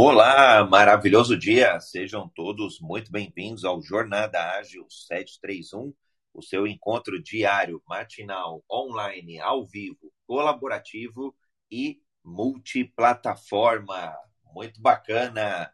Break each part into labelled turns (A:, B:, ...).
A: Olá, maravilhoso dia! Sejam todos muito bem-vindos ao Jornada Ágil 731, o seu encontro diário, matinal, online, ao vivo, colaborativo e multiplataforma. Muito bacana!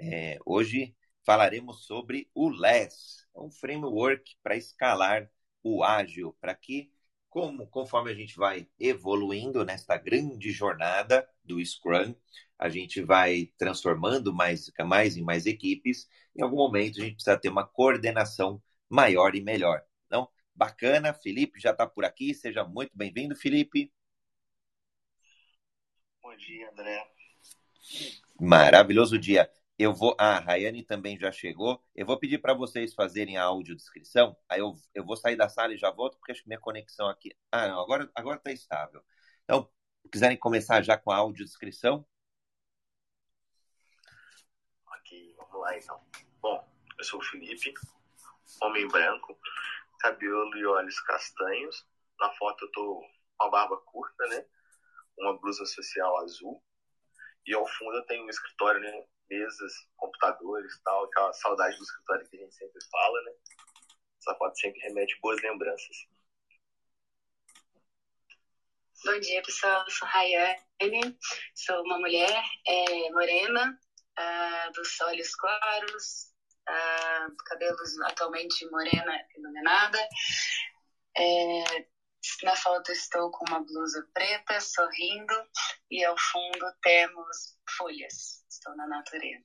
A: É, hoje falaremos sobre o LESS, um framework para escalar o ágil, para que, como, conforme a gente vai evoluindo nesta grande jornada do Scrum, a gente vai transformando mais, mais e mais equipes. Em algum momento a gente precisa ter uma coordenação maior e melhor. Então, bacana, Felipe já está por aqui. Seja muito bem-vindo, Felipe.
B: Bom dia, André.
A: Maravilhoso dia. Eu vou. Ah, a Rayane também já chegou. Eu vou pedir para vocês fazerem a audiodescrição. Aí eu, eu vou sair da sala e já volto, porque acho que minha conexão aqui. Ah, não, agora está agora tá estável. Então, quiserem começar já com a audiodescrição,
B: lá então. Bom, eu sou o Felipe, homem branco, cabelo e olhos castanhos. Na foto eu tô com a barba curta, né? Uma blusa social azul. E ao fundo eu tenho um escritório, né? Mesas, computadores tal, aquela saudade do escritório que a gente sempre fala, né? Essa foto sempre remete boas lembranças.
C: Bom dia, pessoal. Eu sou Rayane, sou uma mulher é, morena, uh, dos olhos claros, uh, cabelos atualmente morena iluminada. É, na foto estou com uma blusa preta, sorrindo, e ao fundo temos folhas. Estou na natureza.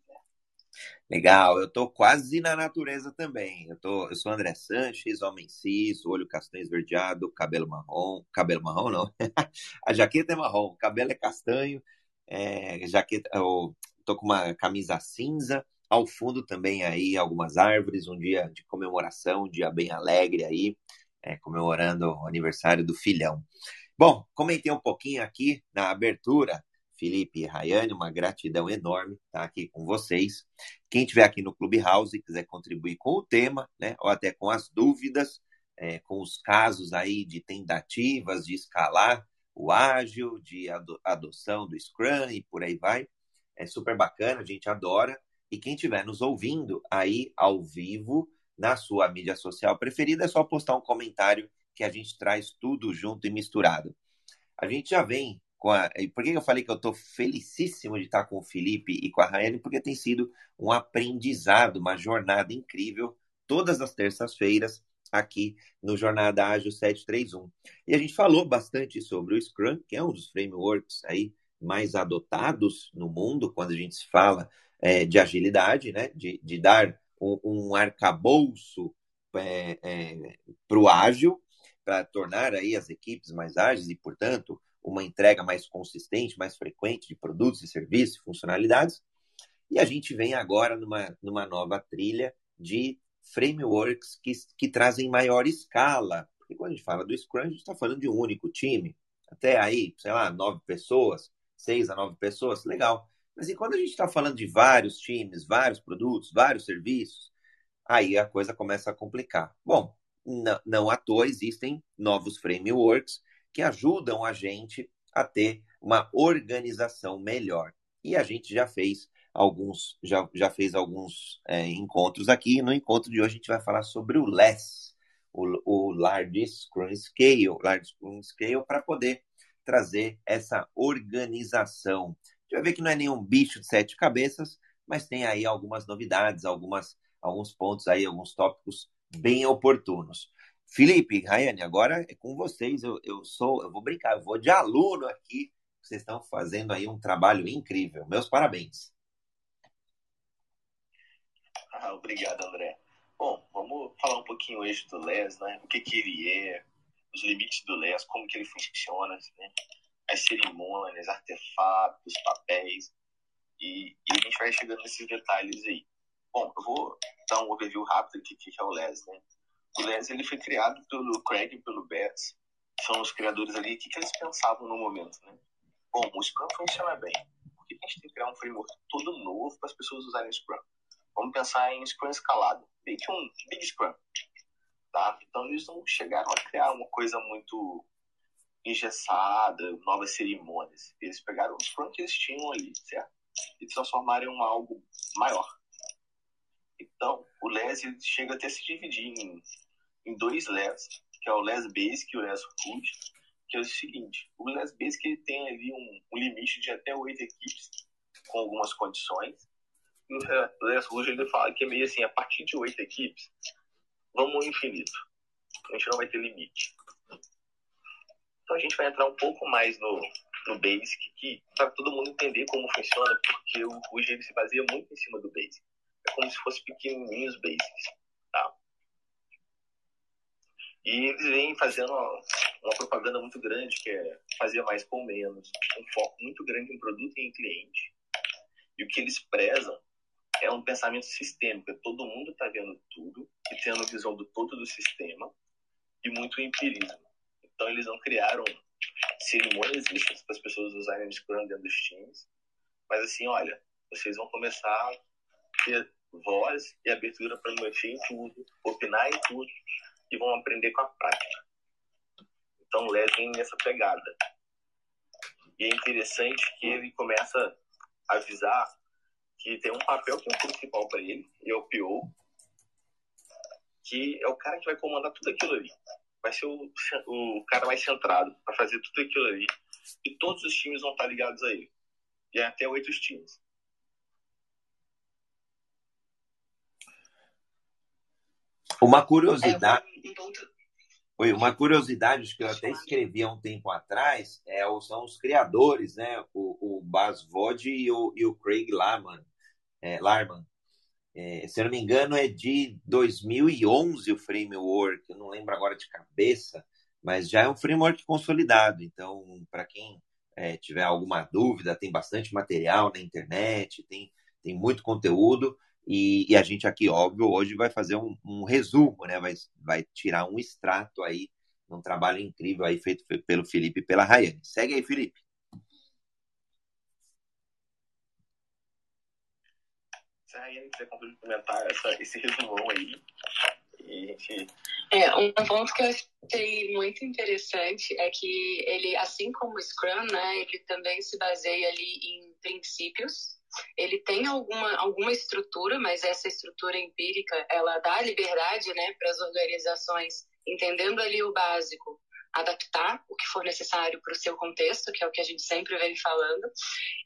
A: Legal, eu estou quase na natureza também. Eu, tô, eu sou André Sanches, homem cis, olho castanho esverdeado, cabelo marrom. Cabelo marrom não. A jaqueta é marrom, cabelo é castanho, é, jaqueta, o Tô com uma camisa cinza. Ao fundo também aí algumas árvores, um dia de comemoração, um dia bem alegre aí, é, comemorando o aniversário do filhão. Bom, comentei um pouquinho aqui na abertura, Felipe e Rayane, uma gratidão enorme estar aqui com vocês. Quem estiver aqui no Clubhouse e quiser contribuir com o tema, né, ou até com as dúvidas, é, com os casos aí de tentativas de escalar o ágil, de adoção do Scrum e por aí vai, é super bacana, a gente adora. E quem estiver nos ouvindo aí ao vivo, na sua mídia social preferida, é só postar um comentário que a gente traz tudo junto e misturado. A gente já vem com a. Por que eu falei que eu estou felicíssimo de estar com o Felipe e com a Raiane? Porque tem sido um aprendizado, uma jornada incrível, todas as terças-feiras, aqui no Jornada Ágil 731. E a gente falou bastante sobre o Scrum, que é um dos frameworks aí mais adotados no mundo quando a gente se fala é, de agilidade, né? de, de dar um, um arcabouço é, é, para o ágil, para tornar aí as equipes mais ágeis e, portanto, uma entrega mais consistente, mais frequente de produtos e serviços e funcionalidades. E a gente vem agora numa, numa nova trilha de frameworks que, que trazem maior escala. Porque quando a gente fala do Scrum, a gente está falando de um único time. Até aí, sei lá, nove pessoas seis a nove pessoas, legal. Mas e quando a gente está falando de vários times, vários produtos, vários serviços, aí a coisa começa a complicar. Bom, não, não à toa existem novos frameworks que ajudam a gente a ter uma organização melhor. E a gente já fez alguns, já, já fez alguns é, encontros aqui. No encontro de hoje a gente vai falar sobre o LESS, o, o Large Scrum Scale, Large Scrum Scale, para poder trazer essa organização. A gente vai ver que não é nenhum bicho de sete cabeças, mas tem aí algumas novidades, algumas, alguns pontos aí, alguns tópicos bem oportunos. Felipe, Rayane, agora é com vocês. Eu, eu sou, eu vou brincar, eu vou de aluno aqui. Vocês estão fazendo aí um trabalho incrível. Meus parabéns.
B: Ah, obrigado, André. Bom, vamos falar um pouquinho hoje do Les, né? O que, que ele é, os limites do LES, como que ele funciona, né? as cerimônias, artefatos, papéis, e, e, a gente vai chegando nesses detalhes aí. Bom, eu vou dar um overview rápido aqui que é o LES. Né? O LES ele foi criado pelo Craig e pelo Betts, são os criadores ali, o que, que eles pensavam no momento. Né? Bom, o Scrum funciona bem, por que a gente tem que criar um framework todo novo para as pessoas usarem o Scrum? Vamos pensar em Scrum escalado, meio que um Big Scrum. Então eles não chegaram a criar uma coisa muito engessada, novas cerimônias. Eles pegaram os Scrum que eles tinham ali, certo? e transformar em algo maior. Então, o LES chega até se dividir em, em dois LES, que é o LES Basic e o LES Rouge, que é o seguinte, o LES Basic ele tem ali um, um limite de até oito equipes, com algumas condições, e o LES Rouge ele fala que é meio assim, a partir de oito equipes, vamos ao infinito. A gente não vai ter limite. Então a gente vai entrar um pouco mais no, no Basic, que para todo mundo entender como funciona, porque o Rouge ele se baseia muito em cima do Basic. É como se fosse pequenininhos Basics, tá? E eles vêm fazendo uma, uma propaganda muito grande, que é fazer mais com menos, um foco muito grande em produto e em cliente. E o que eles prezam é um pensamento sistêmico, é todo mundo está vendo tudo e tendo visão do todo do sistema e muito empirismo. Então eles não criaram cerimônias extras para as pessoas usarem o Scrum dentro dos times, mas assim, olha, vocês vão começar a ter voz e abertura para mexer em tudo, opinar em tudo e vão aprender com a prática. Então levem nessa pegada. E é interessante que ele começa a avisar que tem um papel que é o principal para ele, e é o PO, que é o cara que vai comandar tudo aquilo ali. Vai ser o, o cara mais centrado para fazer tudo aquilo ali. E todos os times vão estar ligados a ele. E é até oito times.
A: Uma curiosidade. Oi, uma curiosidade que eu até escrevi há um tempo atrás é, são os criadores, né? O, o Bas Vod e o, e o Craig Larman. É, Larman. É, se eu não me engano, é de 2011 o framework, eu não lembro agora de cabeça, mas já é um framework consolidado. Então, para quem é, tiver alguma dúvida, tem bastante material na internet, tem, tem muito conteúdo. E, e, a gente aqui, óbvio, hoje vai fazer um, um, resumo, né? Vai, vai tirar um extrato aí, um trabalho incrível aí feito pelo Felipe e pela Rayane. Segue aí, Felipe.
B: A Rayane quiser complementar essa, esse resumão aí.
C: É, um ponto que eu achei muito interessante é que ele, assim como o Scrum, né, ele também se baseia ali em princípios ele tem alguma, alguma estrutura, mas essa estrutura empírica, ela dá liberdade né, para as organizações, entendendo ali o básico, adaptar o que for necessário para o seu contexto, que é o que a gente sempre vem falando,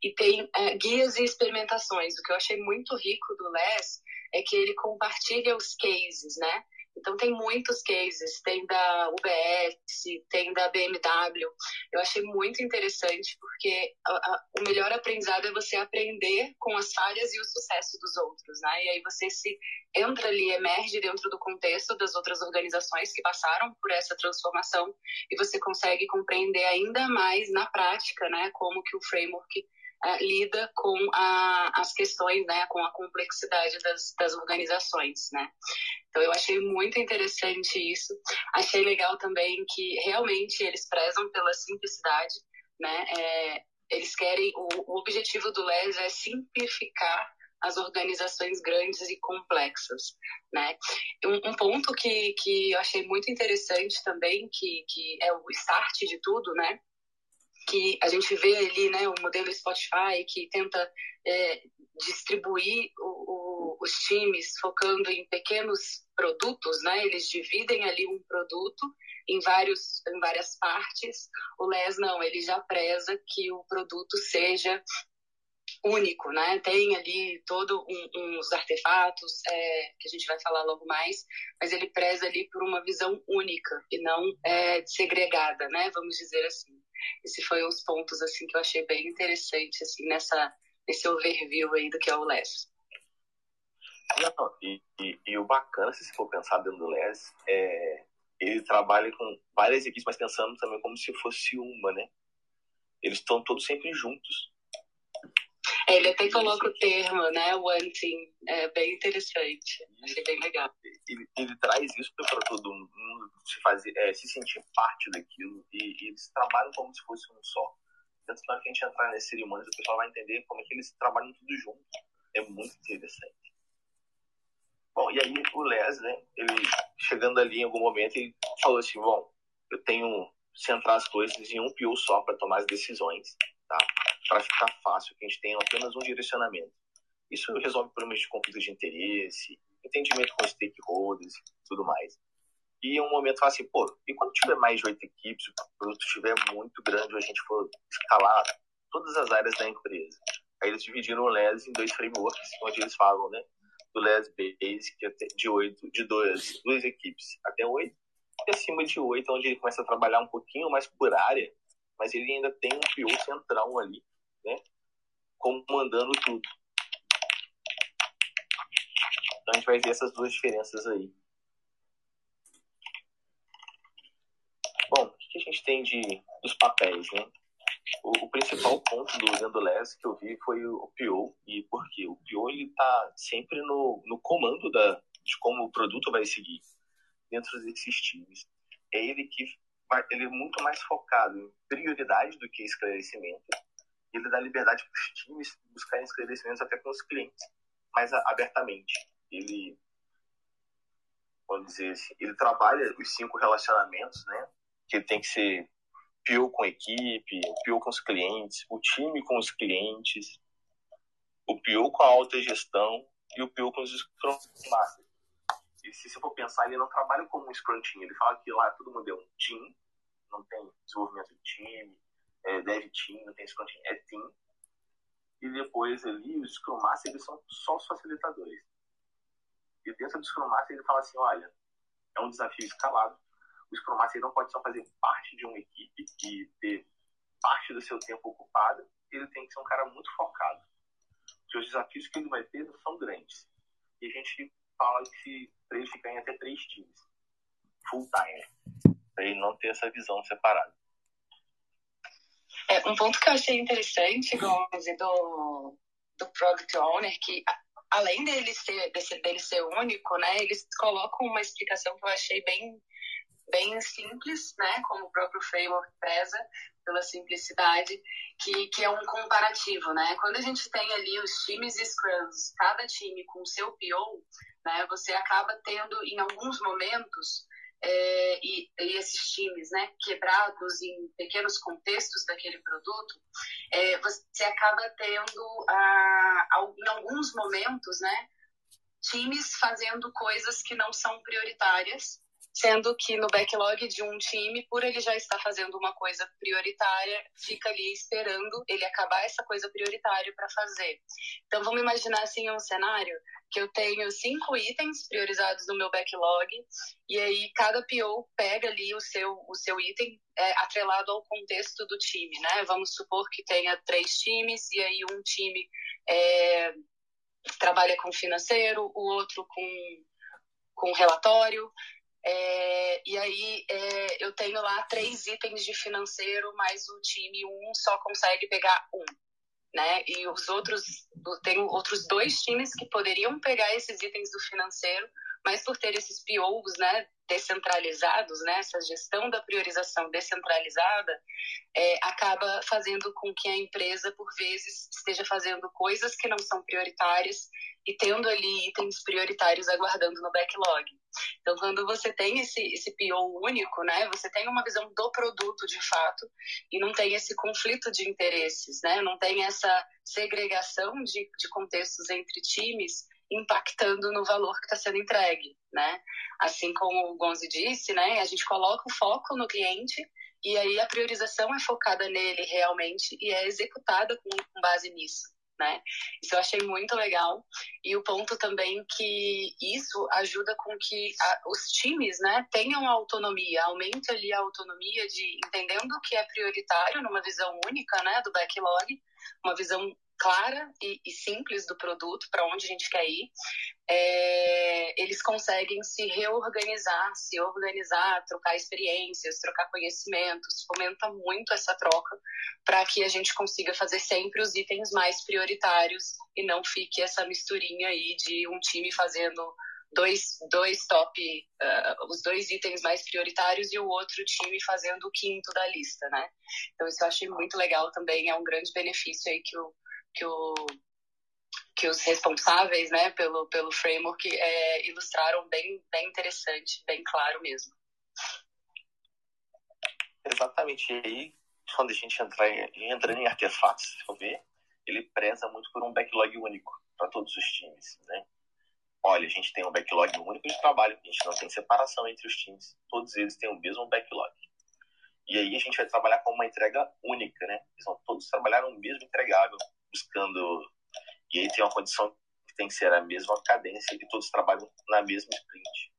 C: e tem é, guias e experimentações. O que eu achei muito rico do Les é que ele compartilha os cases, né? Então tem muitos cases, tem da UBS, tem da BMW. Eu achei muito interessante porque a, a, o melhor aprendizado é você aprender com as falhas e o sucesso dos outros, né? E aí você se entra ali, emerge dentro do contexto das outras organizações que passaram por essa transformação e você consegue compreender ainda mais na prática, né, como que o framework Uh, lida com a, as questões, né, com a complexidade das, das organizações, né. Então eu achei muito interessante isso. Achei legal também que realmente eles prezam pela simplicidade, né? É, eles querem o, o objetivo do LES é simplificar as organizações grandes e complexas, né? Um, um, ponto que, que eu achei muito interessante também, que, que é o start de tudo, né? Que a gente vê ali, né, o modelo Spotify que tenta é, distribuir o, o, os times focando em pequenos produtos, né? Eles dividem ali um produto em, vários, em várias partes. O LES não, ele já preza que o produto seja único, né? Tem ali todo um, uns artefatos é, que a gente vai falar logo mais, mas ele preza ali por uma visão única e não é, segregada, né? Vamos dizer assim. Esse foi uns pontos assim que eu achei bem interessante assim nessa nesse overview aí do que é o LES.
B: Não, e, e, e, o bacana, se você for pensar dentro do LES, é ele trabalha com várias equipes, mas pensando também como se fosse uma, né? Eles estão todos sempre juntos.
C: É, ele até coloca o termo, né? Team. É bem interessante. Achei bem legal.
B: Ele, ele traz isso para todo mundo se, fazer, é, se sentir parte daquilo. E, e, eles trabalham como se fosse um só. Tanto que na hora que a gente entrar nas cerimônias, o pessoal vai entender como é que eles trabalham tudo junto. É muito interessante. Bom, e aí o Les, né, ele chegando ali em algum momento, ele falou assim, bom, eu tenho centrar as coisas em um PO só para tomar as decisões, tá? Para ficar fácil, que a gente tenha apenas um direcionamento. Isso resolve problemas de conflito de interesse, entendimento com stakeholders tudo mais. E um momento fala assim, pô, e quando tiver mais de oito equipes, o produto estiver muito grande, a gente for escalar todas as áreas da empresa. Aí eles dividiram o LES em dois frameworks, onde eles falam, né, do LES Basic de oito, de duas, duas equipes até oito, e acima de oito, onde ele começa a trabalhar um pouquinho mais por área, mas ele ainda tem um PO central ali, né, comandando tudo. Então a gente vai ver essas duas diferenças aí. Bom, o que a gente tem de, dos papéis, né? O, o principal ponto do Zendoless que eu vi foi o PO. E por quê? O PO ele está sempre no, no comando da, de como o produto vai seguir dentro desses times. É ele que ele é muito mais focado em prioridade do que esclarecimento. Ele dá liberdade para os times buscarem esclarecimentos até com os clientes, mais abertamente. Ele, vamos dizer assim, ele trabalha os cinco relacionamentos, né? Que tem que ser PO com a equipe, o PO com os clientes, o time com os clientes, o PO com a alta gestão e o PO com os Scrum Masters. E se você for pensar, ele não trabalha como um Scrum Team, ele fala que lá todo mundo é um team, não tem desenvolvimento de time, é dev team, não tem Scrum Team, é team. E depois ali, os Scrum Masters eles são só os facilitadores. E dentro do Scrum Master ele fala assim, olha, é um desafio escalado, o Scrum Master não pode só fazer parte de uma equipe e ter parte do seu tempo ocupado, ele tem que ser um cara muito focado. Porque os desafios que ele vai ter são grandes. E a gente fala que para ele ficar em até três times, full time, para ele não ter essa visão separada.
C: É, um ponto que eu achei interessante, Gonzi, do, do Product Owner, que além dele ser, desse, dele ser único, né, eles colocam uma explicação que eu achei bem bem simples, né, como o próprio framework preza pela simplicidade, que, que é um comparativo, né? Quando a gente tem ali os times Scrums, cada time com o seu PO, né, você acaba tendo em alguns momentos é, e, e, esses times, né, quebrados em pequenos contextos daquele produto, é, você acaba tendo ah, em alguns momentos, né, times fazendo coisas que não são prioritárias sendo que no backlog de um time, por ele já estar fazendo uma coisa prioritária, fica ali esperando ele acabar essa coisa prioritária para fazer. Então vamos imaginar assim um cenário que eu tenho cinco itens priorizados no meu backlog e aí cada PO pega ali o seu o seu item é, atrelado ao contexto do time, né? Vamos supor que tenha três times e aí um time é, trabalha com financeiro, o outro com com relatório, é, e aí é, eu tenho lá três itens de financeiro, mas o time um só consegue pegar um. Né? E os outros, tenho outros dois times que poderiam pegar esses itens do financeiro, mas por ter esses POs, né, descentralizados, né, essa gestão da priorização descentralizada, é, acaba fazendo com que a empresa, por vezes, esteja fazendo coisas que não são prioritárias e tendo ali itens prioritários aguardando no backlog. Então, quando você tem esse, esse PO único, né, você tem uma visão do produto de fato e não tem esse conflito de interesses, né, não tem essa segregação de, de contextos entre times impactando no valor que está sendo entregue, né? Assim como o Gonzi disse, né, a gente coloca o foco no cliente e aí a priorização é focada nele realmente e é executada com, com base nisso né? Isso eu achei muito legal. E o ponto também que isso ajuda com que a, os times, né, tenham autonomia, aumente ali a autonomia de entendendo o que é prioritário numa visão única, né, do backlog, uma visão clara e, e simples do produto, para onde a gente quer ir, é, eles conseguem se reorganizar, se organizar, trocar experiências, trocar conhecimentos, fomenta muito essa troca para que a gente consiga fazer sempre os itens mais prioritários e não fique essa misturinha aí de um time fazendo dois, dois top, uh, os dois itens mais prioritários e o outro time fazendo o quinto da lista, né? Então isso eu achei muito legal também, é um grande benefício aí que o, que, o, que os responsáveis né, pelo, pelo framework é, ilustraram bem, bem interessante, bem claro mesmo.
B: Exatamente. E aí, quando a gente entrar em, entra em artefatos, se for ver, ele preza muito por um backlog único para todos os times, né? Olha, a gente tem um backlog único de trabalho, a gente não tem separação entre os times, todos eles têm o mesmo backlog. E aí a gente vai trabalhar com uma entrega única, né? Eles vão todos trabalhar no mesmo entregável, buscando. E aí tem uma condição que tem que ser a mesma cadência e todos trabalham na mesma sprint.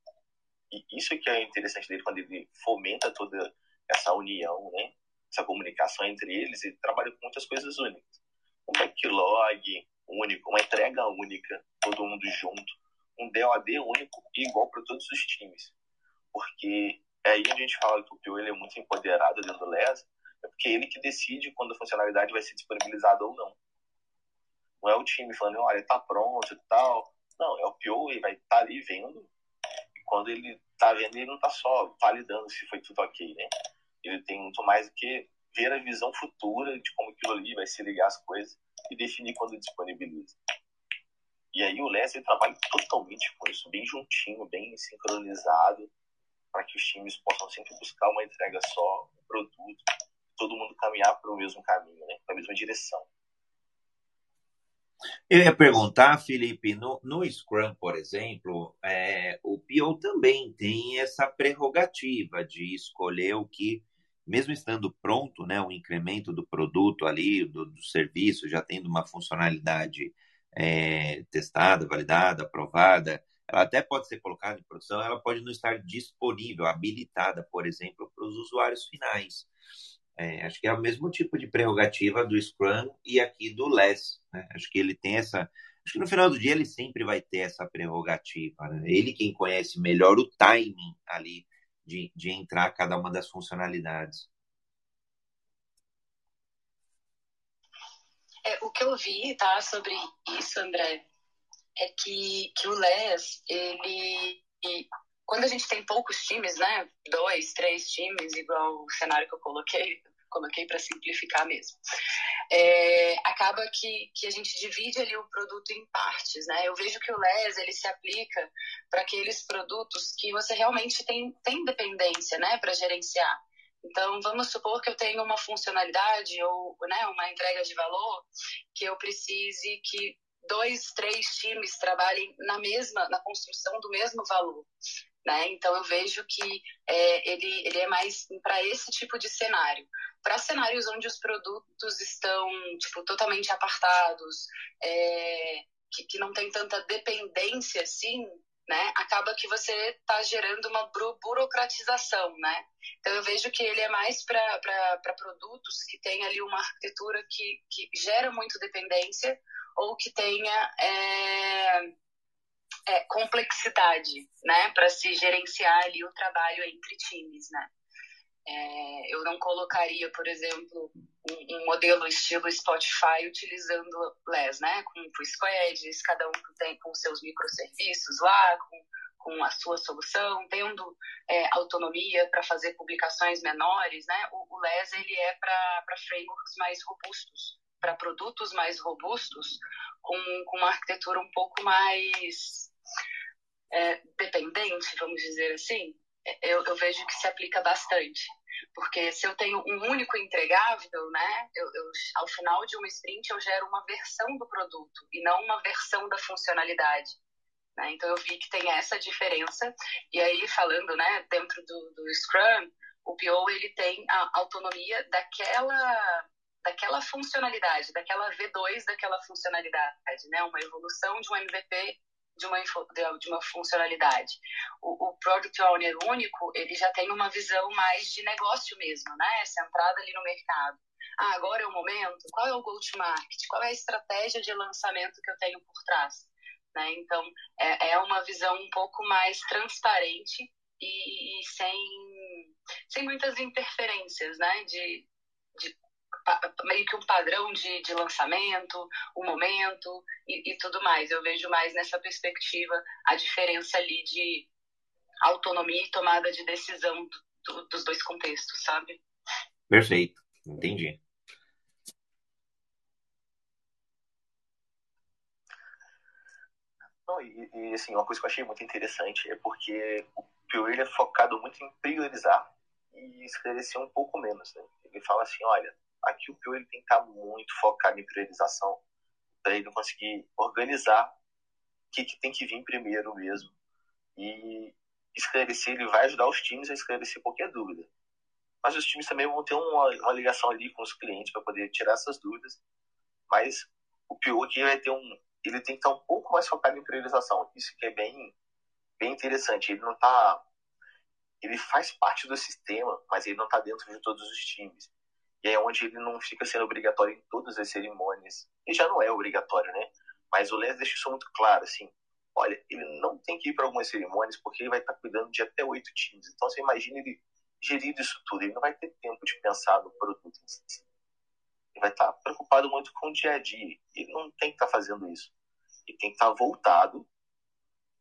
B: E isso é que é interessante dele quando ele fomenta toda essa união, né? Essa comunicação entre eles e trabalha com muitas coisas únicas. Um backlog único, uma entrega única, todo mundo junto, um DOD único e igual para todos os times. Porque é aí a gente fala que o Pio ele é muito empoderado dentro do LES, é porque é ele que decide quando a funcionalidade vai ser disponibilizada ou não. Não é o time falando, olha, está pronto e tal. Não, é o ele vai estar tá ali vendo. E quando ele está vendo, ele não está só validando se foi tudo ok, né? Ele tem muito mais do que ver a visão futura de como aquilo ali vai se ligar as coisas e definir quando disponibiliza. E aí o Les trabalha totalmente com isso, bem juntinho, bem sincronizado para que os times possam sempre buscar uma entrega só, um produto, todo mundo caminhar para o mesmo caminho, né? para a mesma direção.
A: Eu ia perguntar, Felipe, no, no Scrum, por exemplo, é, o PO também tem essa prerrogativa de escolher o que, mesmo estando pronto, né, o incremento do produto ali, do, do serviço, já tendo uma funcionalidade é, testada, validada, aprovada, ela até pode ser colocada em produção, ela pode não estar disponível, habilitada, por exemplo, para os usuários finais. É, acho que é o mesmo tipo de prerrogativa do Scrum e aqui do LESS. Né? Acho que ele tem essa. Acho que no final do dia ele sempre vai ter essa prerrogativa. Né? Ele quem conhece melhor o timing ali de, de entrar cada uma das funcionalidades.
C: É, o que eu vi tá, sobre isso, André, é que, que o Les, ele. Quando a gente tem poucos times, né? Dois, três times, igual o cenário que eu coloquei, coloquei para simplificar mesmo. É, acaba que, que a gente divide ali o produto em partes, né? Eu vejo que o LES ele se aplica para aqueles produtos que você realmente tem, tem dependência, né, para gerenciar. Então, vamos supor que eu tenho uma funcionalidade ou né, uma entrega de valor que eu precise que dois, três times trabalhem na mesma, na construção do mesmo valor. Né? Então eu vejo que é, ele, ele é mais para esse tipo de cenário. Para cenários onde os produtos estão tipo, totalmente apartados, é, que, que não tem tanta dependência assim, né? Acaba que você está gerando uma burocratização, né? Então eu vejo que ele é mais para produtos que têm ali uma arquitetura que, que gera muito dependência ou que tenha é, é, complexidade, né, para se gerenciar ali o trabalho entre times, né. É, eu não colocaria, por exemplo, um, um, modelo estilo Spotify utilizando LES, né, com, com squads, cada um tem com seus microserviços lá, com, com a sua solução, tendo é, autonomia para fazer publicações menores, né, o, o LES ele é para frameworks mais robustos, para produtos mais robustos, com, com uma arquitetura um pouco mais é, dependente, vamos dizer assim, eu, eu, vejo que se aplica bastante. Porque se eu tenho um único entregável, né, eu, eu, ao final de uma sprint eu gero uma versão do produto e não uma versão da funcionalidade. Né? Então eu vi que tem essa diferença. E aí, falando né, dentro do, do Scrum, o PO ele tem a autonomia daquela daquela funcionalidade, daquela V2 daquela funcionalidade, né? Uma evolução de um MVP de uma, de uma funcionalidade. O, o Product Owner único, ele já tem uma visão mais de negócio mesmo, né? Centrada ali no mercado. Ah, agora é o momento? Qual é o go-to-market? Qual é a estratégia de lançamento que eu tenho por trás? Né? Então, é, é uma visão um pouco mais transparente e, e sem, sem muitas interferências, né? De, meio que um padrão de, de lançamento, o momento e, e, tudo mais. Eu vejo mais nessa perspectiva a diferença ali de autonomia e tomada de decisão do, do, dos dois contextos, sabe?
A: Perfeito, entendi.
B: Não, e, e, assim, uma coisa que eu achei muito interessante é porque o Pure é focado muito em priorizar e esclarecer um pouco menos. Né? ele fala assim, olha, aqui o PO ele tem que estar muito focado em priorização para ele conseguir organizar o que, que tem que vir primeiro mesmo e esclarecer, ele vai ajudar os times a esclarecer qualquer dúvida. Mas os times também vão ter uma, uma ligação ali com os clientes para poder tirar essas dúvidas. Mas o PO aqui vai ter um, ele tem que estar um pouco mais focado em priorização. Isso que é bem, bem interessante. Ele não está ele faz parte do sistema, mas ele não está dentro de todos os times. E é onde ele não fica sendo obrigatório em todas as cerimônias. E já não é obrigatório, né? Mas o Les deixa isso muito claro, assim. Olha, ele não tem que ir para algumas cerimônias porque ele vai estar tá cuidando de até oito times. Então você imagina ele gerindo isso tudo. Ele não vai ter tempo de pensar no produto em si. Ele vai estar tá preocupado muito com o dia a dia. Ele não tem que estar tá fazendo isso. Ele tem que estar voltado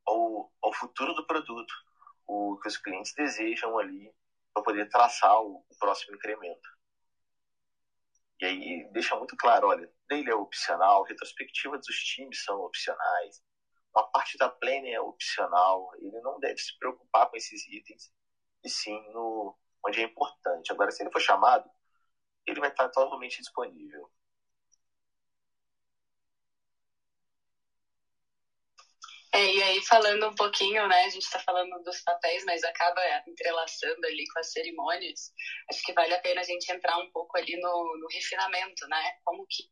B: ao, ao futuro do produto o que os clientes desejam ali para poder traçar o, o, próximo incremento. E aí deixa muito claro, olha, dele é opcional, retrospectiva dos times são opcionais, uma parte da planning é opcional, ele não deve se preocupar com esses itens, e sim no onde é importante. Agora, se ele for chamado, ele vai estar totalmente disponível.
C: É, e aí, falando um pouquinho, né, a gente está falando dos papéis, mas acaba entrelaçando ali com as cerimônias. Acho que vale a pena a gente entrar um pouco ali no, no refinamento, né? Como que,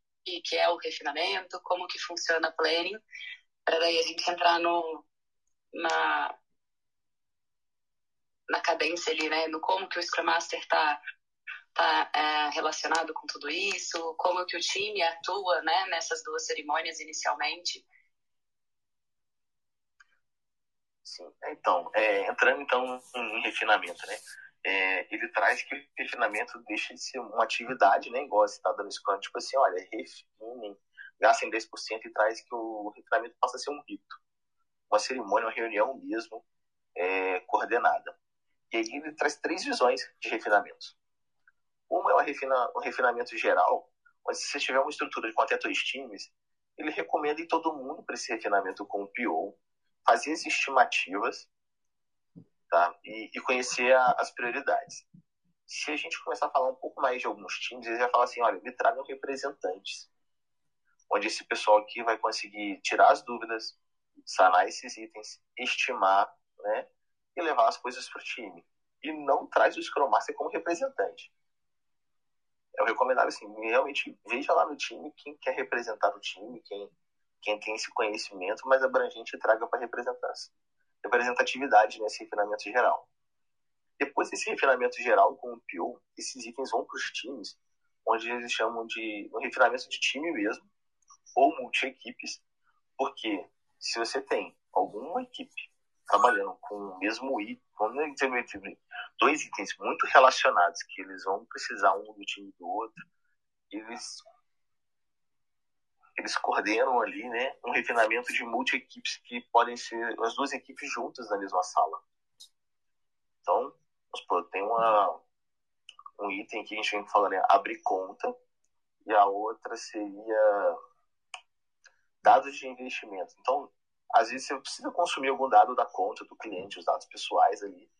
C: que é o refinamento, como que funciona a planning, para daí a gente entrar no, na, na cadência ali, né? No como que o Scrum Master está tá, é, relacionado com tudo isso, como que o time atua, né, nessas duas cerimônias inicialmente.
B: Sim. Então, é, entrando então em refinamento, né? É, ele traz que o refinamento deixa de ser uma atividade, né? Igual está dando Scrum, tipo assim, olha, refinem, gastem 10% e traz que o refinamento passa a ser um rito. Uma cerimônia, uma reunião mesmo, é, coordenada. E aí ele traz três visões de refinamento. Uma é um, refina, um refinamento geral, onde se você tiver uma estrutura de até dois times, ele recomenda em todo mundo para esse refinamento com o PO, fazer as estimativas tá? e, e conhecer a, as prioridades. Se a gente começar a falar um pouco mais de alguns times, eles vão falar assim, olha, me tragam representantes, onde esse pessoal aqui vai conseguir tirar as dúvidas, sanar esses itens, estimar, né, e levar as coisas para o time. E não traz o Scrum Master como representante. Eu recomendava assim, realmente veja lá no time quem quer representar o time, quem quem tem esse conhecimento mais abrangente traga para. Representatividade nesse refinamento geral. Depois desse refinamento geral com o PO, esses itens vão para os times, onde eles chamam de um refinamento de time mesmo, ou multi-equipes, porque se você tem alguma equipe trabalhando com o mesmo item, vamos dizer, dois itens muito relacionados, que eles vão precisar um do time do outro, eles eles coordenam ali, né, um refinamento de multi-equipes que podem ser as duas equipes juntas na mesma sala. Então, tem uma, um item que a gente vem falando, é abrir conta, e a outra seria dados de investimento. Então, às vezes você precisa consumir algum dado da conta do cliente, os dados pessoais ali,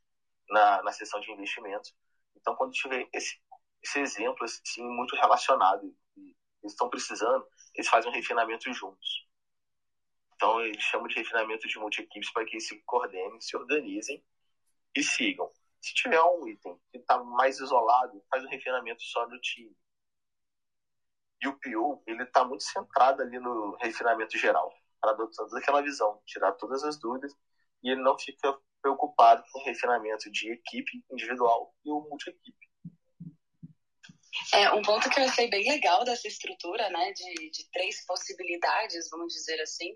B: na, na seção de investimentos. Então, quando tiver esse, esse exemplo, assim, muito relacionado, eles estão precisando, eles fazem um refinamento juntos. Então, eles chamam de refinamento de multi-equipes para que eles se coordenem, se organizem e sigam. Se tiver um item que está mais isolado, faz um refinamento só no time. E o PO, ele está muito centrado ali no refinamento geral, para adotar toda aquela visão, tirar todas as dúvidas, e ele não fica preocupado com o refinamento de equipe individual e o multi-equipe.
C: É, um ponto que eu achei bem legal dessa estrutura, né, de, de três possibilidades, vamos dizer assim,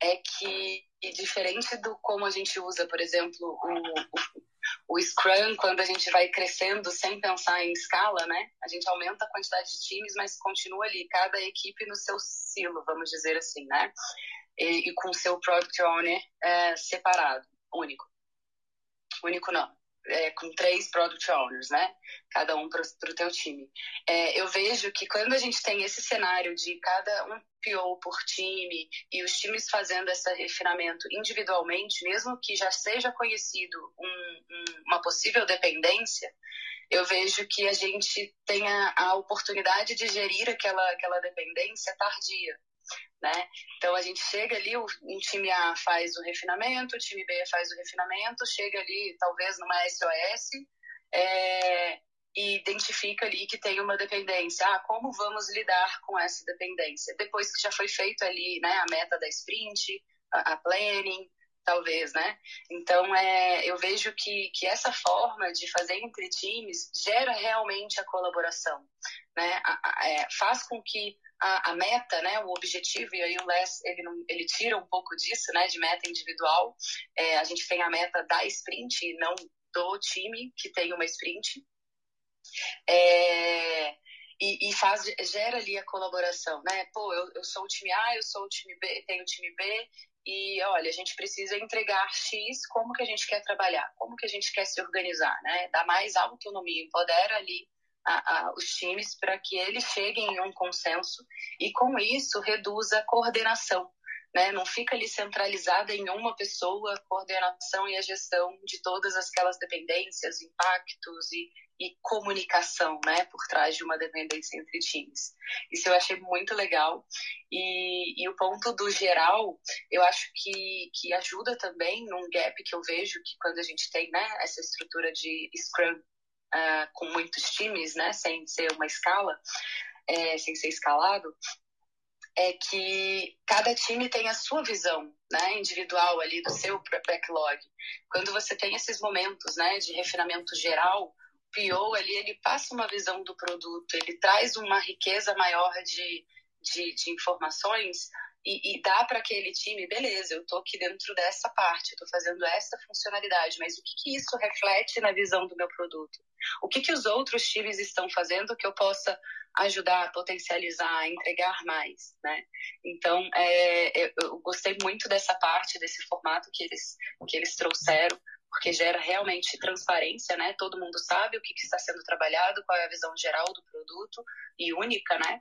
C: é que, diferente do como a gente usa, por exemplo, o, o, o, Scrum, quando a gente vai crescendo sem pensar em escala, né? A gente aumenta a quantidade de times, mas continua ali, cada equipe no seu silo, vamos dizer assim, né? E, e com o seu Product Owner é, separado, único. Único não é, com três product owners, né? Cada um para o teu time. É, eu vejo que quando a gente tem esse cenário de cada um PO por time e os times fazendo esse refinamento individualmente, mesmo que já seja conhecido um, um, uma possível dependência, eu vejo que a gente tem a, a oportunidade de gerir aquela, aquela dependência tardia. Né? Então a gente chega ali, o, time A faz o refinamento, o time B faz o refinamento, chega ali talvez numa SOS é, e identifica ali que tem uma dependência. Ah, como vamos lidar com essa dependência? Depois que já foi feito ali né, a meta da sprint, a, a planning, talvez, né? Então, é, eu vejo que, que essa forma de fazer entre times gera realmente a colaboração, né? A, a, é, faz com que a, a, meta, né, o objetivo, e aí o Les, ele, não, ele tira um pouco disso, né, de meta individual. É, a gente tem a meta da sprint e não do time que tem uma sprint. É, e, e, faz, gera ali a colaboração, né? Pô, eu, eu sou o time A, eu sou o time B, tenho o time B, e olha, a gente precisa entregar X, como que a gente quer trabalhar, como que a gente quer se organizar, né? Dar mais autonomia, empodera ali a, a, os times para que eles cheguem em um consenso e com isso reduza a coordenação, né? Não fica ali centralizada em uma pessoa a coordenação e a gestão de todas aquelas dependências, impactos e e comunicação, né, por trás de uma dependência entre times. Isso eu achei muito legal. E, e o ponto do geral, eu acho que, que ajuda também num gap que eu vejo que quando a gente tem, né, essa estrutura de Scrum uh, com muitos times, né, sem ser uma escala, é, sem ser escalado, é que cada time tem a sua visão né, individual ali do seu backlog. Quando você tem esses momentos né, de refinamento geral, PO ali, ele passa uma visão do produto, ele traz uma riqueza maior de, de, de informações e, e dá para aquele time, beleza, eu estou aqui dentro dessa parte, estou fazendo essa funcionalidade, mas o que, que isso reflete na visão do meu produto? O que, que os outros times estão fazendo que eu possa ajudar, potencializar, entregar mais, né? Então, é, eu gostei muito dessa parte, desse formato que eles, que eles trouxeram, porque gera realmente transparência, né? Todo mundo sabe o que, que está sendo trabalhado, qual é a visão geral do produto e única, né?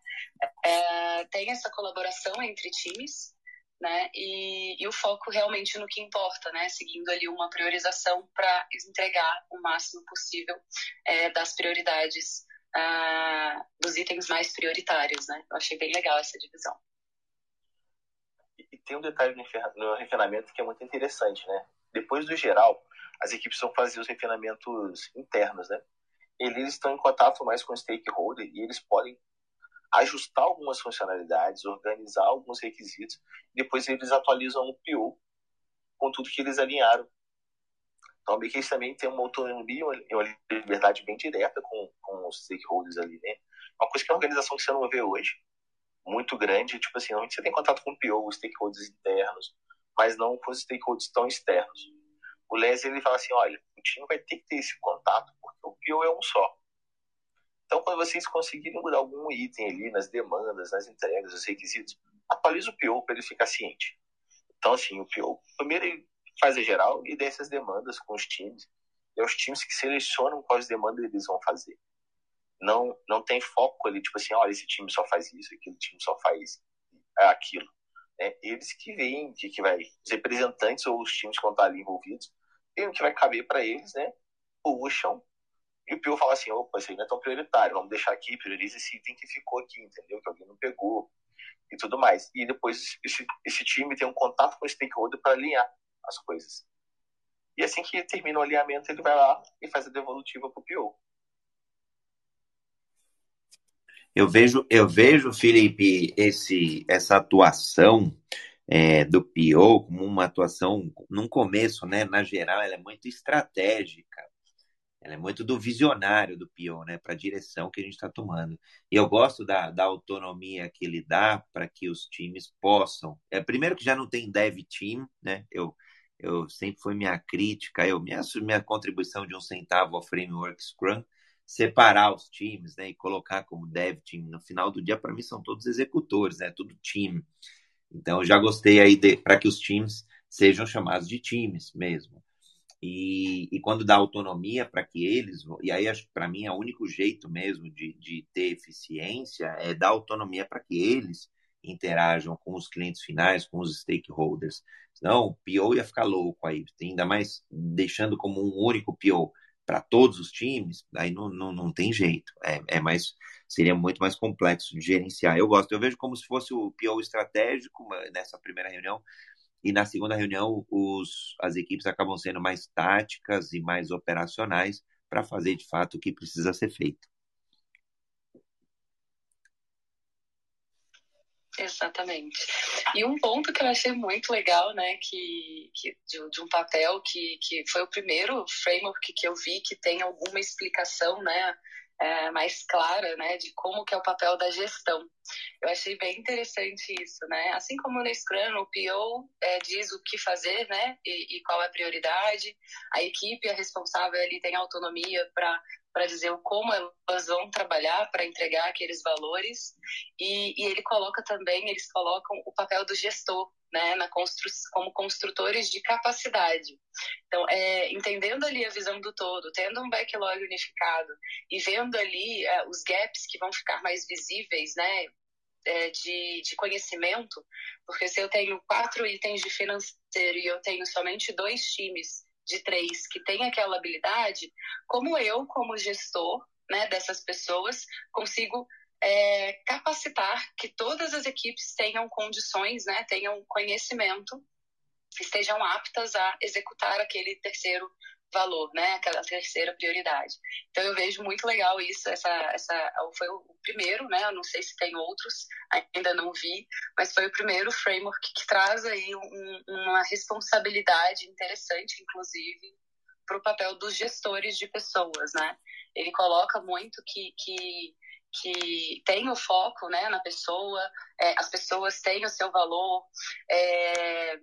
C: É, tem essa colaboração entre times, né? E, e, o foco realmente no que importa, né? Seguindo ali uma priorização para entregar o máximo possível é, das prioridades, uh, dos itens mais prioritários, né? Eu achei bem legal essa divisão.
B: E tem um detalhe no refinamento que é muito interessante, né? Depois do geral, as equipes vão fazer os refinamentos internos, né? Eles estão em contato mais com o stakeholder e eles podem ajustar algumas funcionalidades, organizar alguns requisitos, depois eles atualizam o PO com tudo que eles alinharam. Então, que eles também têm uma autonomia e uma liberdade bem direta com, com os stakeholders ali, né? Uma coisa que é uma organização que você não vê hoje, muito grande, tipo assim, você tem contato com o PO, os stakeholders internos, mas não com os stakeholders tão externos o Leslie ele fala assim, olha, o time vai ter que ter esse contato, porque o PO é um só. Então, quando vocês conseguirem mudar algum item ali nas demandas, nas entregas, nos requisitos, atualiza o PO para ele ficar ciente. Então, assim, o PO, primeiro ele faz a geral e desce as demandas com os times. É os times que selecionam quais demandas eles vão fazer. Não, não tem foco ali, tipo assim, olha, esse time só faz isso, aquele time só faz aquilo né, eles que veem que, que vai, os representantes ou os times que vão estar ali envolvidos, tem o que vai caber para eles, né, puxam, e o Pio fala assim, opa, isso aí não é tão prioritário, vamos deixar aqui, prioriza esse item que ficou aqui, entendeu, que alguém não pegou, e tudo mais. E depois esse, esse time tem um contato com o stakeholder para alinhar as coisas. E assim que termina o alinhamento, ele vai lá e faz a devolutiva para o PO.
A: Eu vejo, eu vejo, Felipe, esse, essa atuação é, do PO como uma atuação, num começo, né, na geral, ela é muito estratégica. Ela é muito do visionário do PO, né, para a direção que a gente está tomando. E eu gosto da, da autonomia que ele dá para que os times possam. É, primeiro que já não tem dev team, né? Eu, eu sempre foi minha crítica, eu minha, minha contribuição de um centavo ao framework Scrum separar os times, né, e colocar como dev team no final do dia, para mim são todos executores, né, tudo time. Então já gostei aí para que os times sejam chamados de times mesmo. E, e quando dá autonomia para que eles, e aí acho que para mim é o único jeito mesmo de, de ter eficiência é dar autonomia para que eles interajam com os clientes finais, com os stakeholders. Senão o PO ia ficar louco aí, ainda mais deixando como um único PO para todos os times, aí não, não, não tem jeito. É, é mais seria muito mais complexo de gerenciar. Eu gosto, eu vejo como se fosse o PO estratégico nessa primeira reunião, e na segunda reunião os, as equipes acabam sendo mais táticas e mais operacionais para fazer de fato o que precisa ser feito.
C: Exatamente. E um ponto que eu achei muito legal, né, que, que de, de, um papel que, que foi o primeiro framework que eu vi que tem alguma explicação, né, é, mais clara, né, de como que é o papel da gestão. Eu achei bem interessante isso, né? Assim como no Scrum, o PO é, diz o que fazer, né, e, e, qual é a prioridade. A equipe responsável ali tem autonomia para para dizer o como elas vão trabalhar para entregar aqueles valores. E, e, ele coloca também eles colocam o papel do gestor né na constru como construtores de capacidade. Então é, entendendo ali a visão do todo tendo um backlog unificado e vendo ali é, os gaps que vão ficar mais visíveis né é, de, de conhecimento porque se eu tenho quatro itens de financeiro e eu tenho somente dois times de três que tem aquela habilidade, como eu, como gestor né, dessas pessoas, consigo é, capacitar que todas as equipes tenham condições, né, tenham conhecimento, estejam aptas a executar aquele terceiro valor, né? Aquela terceira prioridade. Então eu vejo muito legal isso. Essa, essa foi o primeiro, né? Eu não sei se tem outros, ainda não vi, mas foi o primeiro framework que traz aí um, uma responsabilidade interessante, inclusive, para o papel dos gestores de pessoas, né? Ele coloca muito que, que que tem o foco né, na pessoa, é, as pessoas têm o seu valor, é,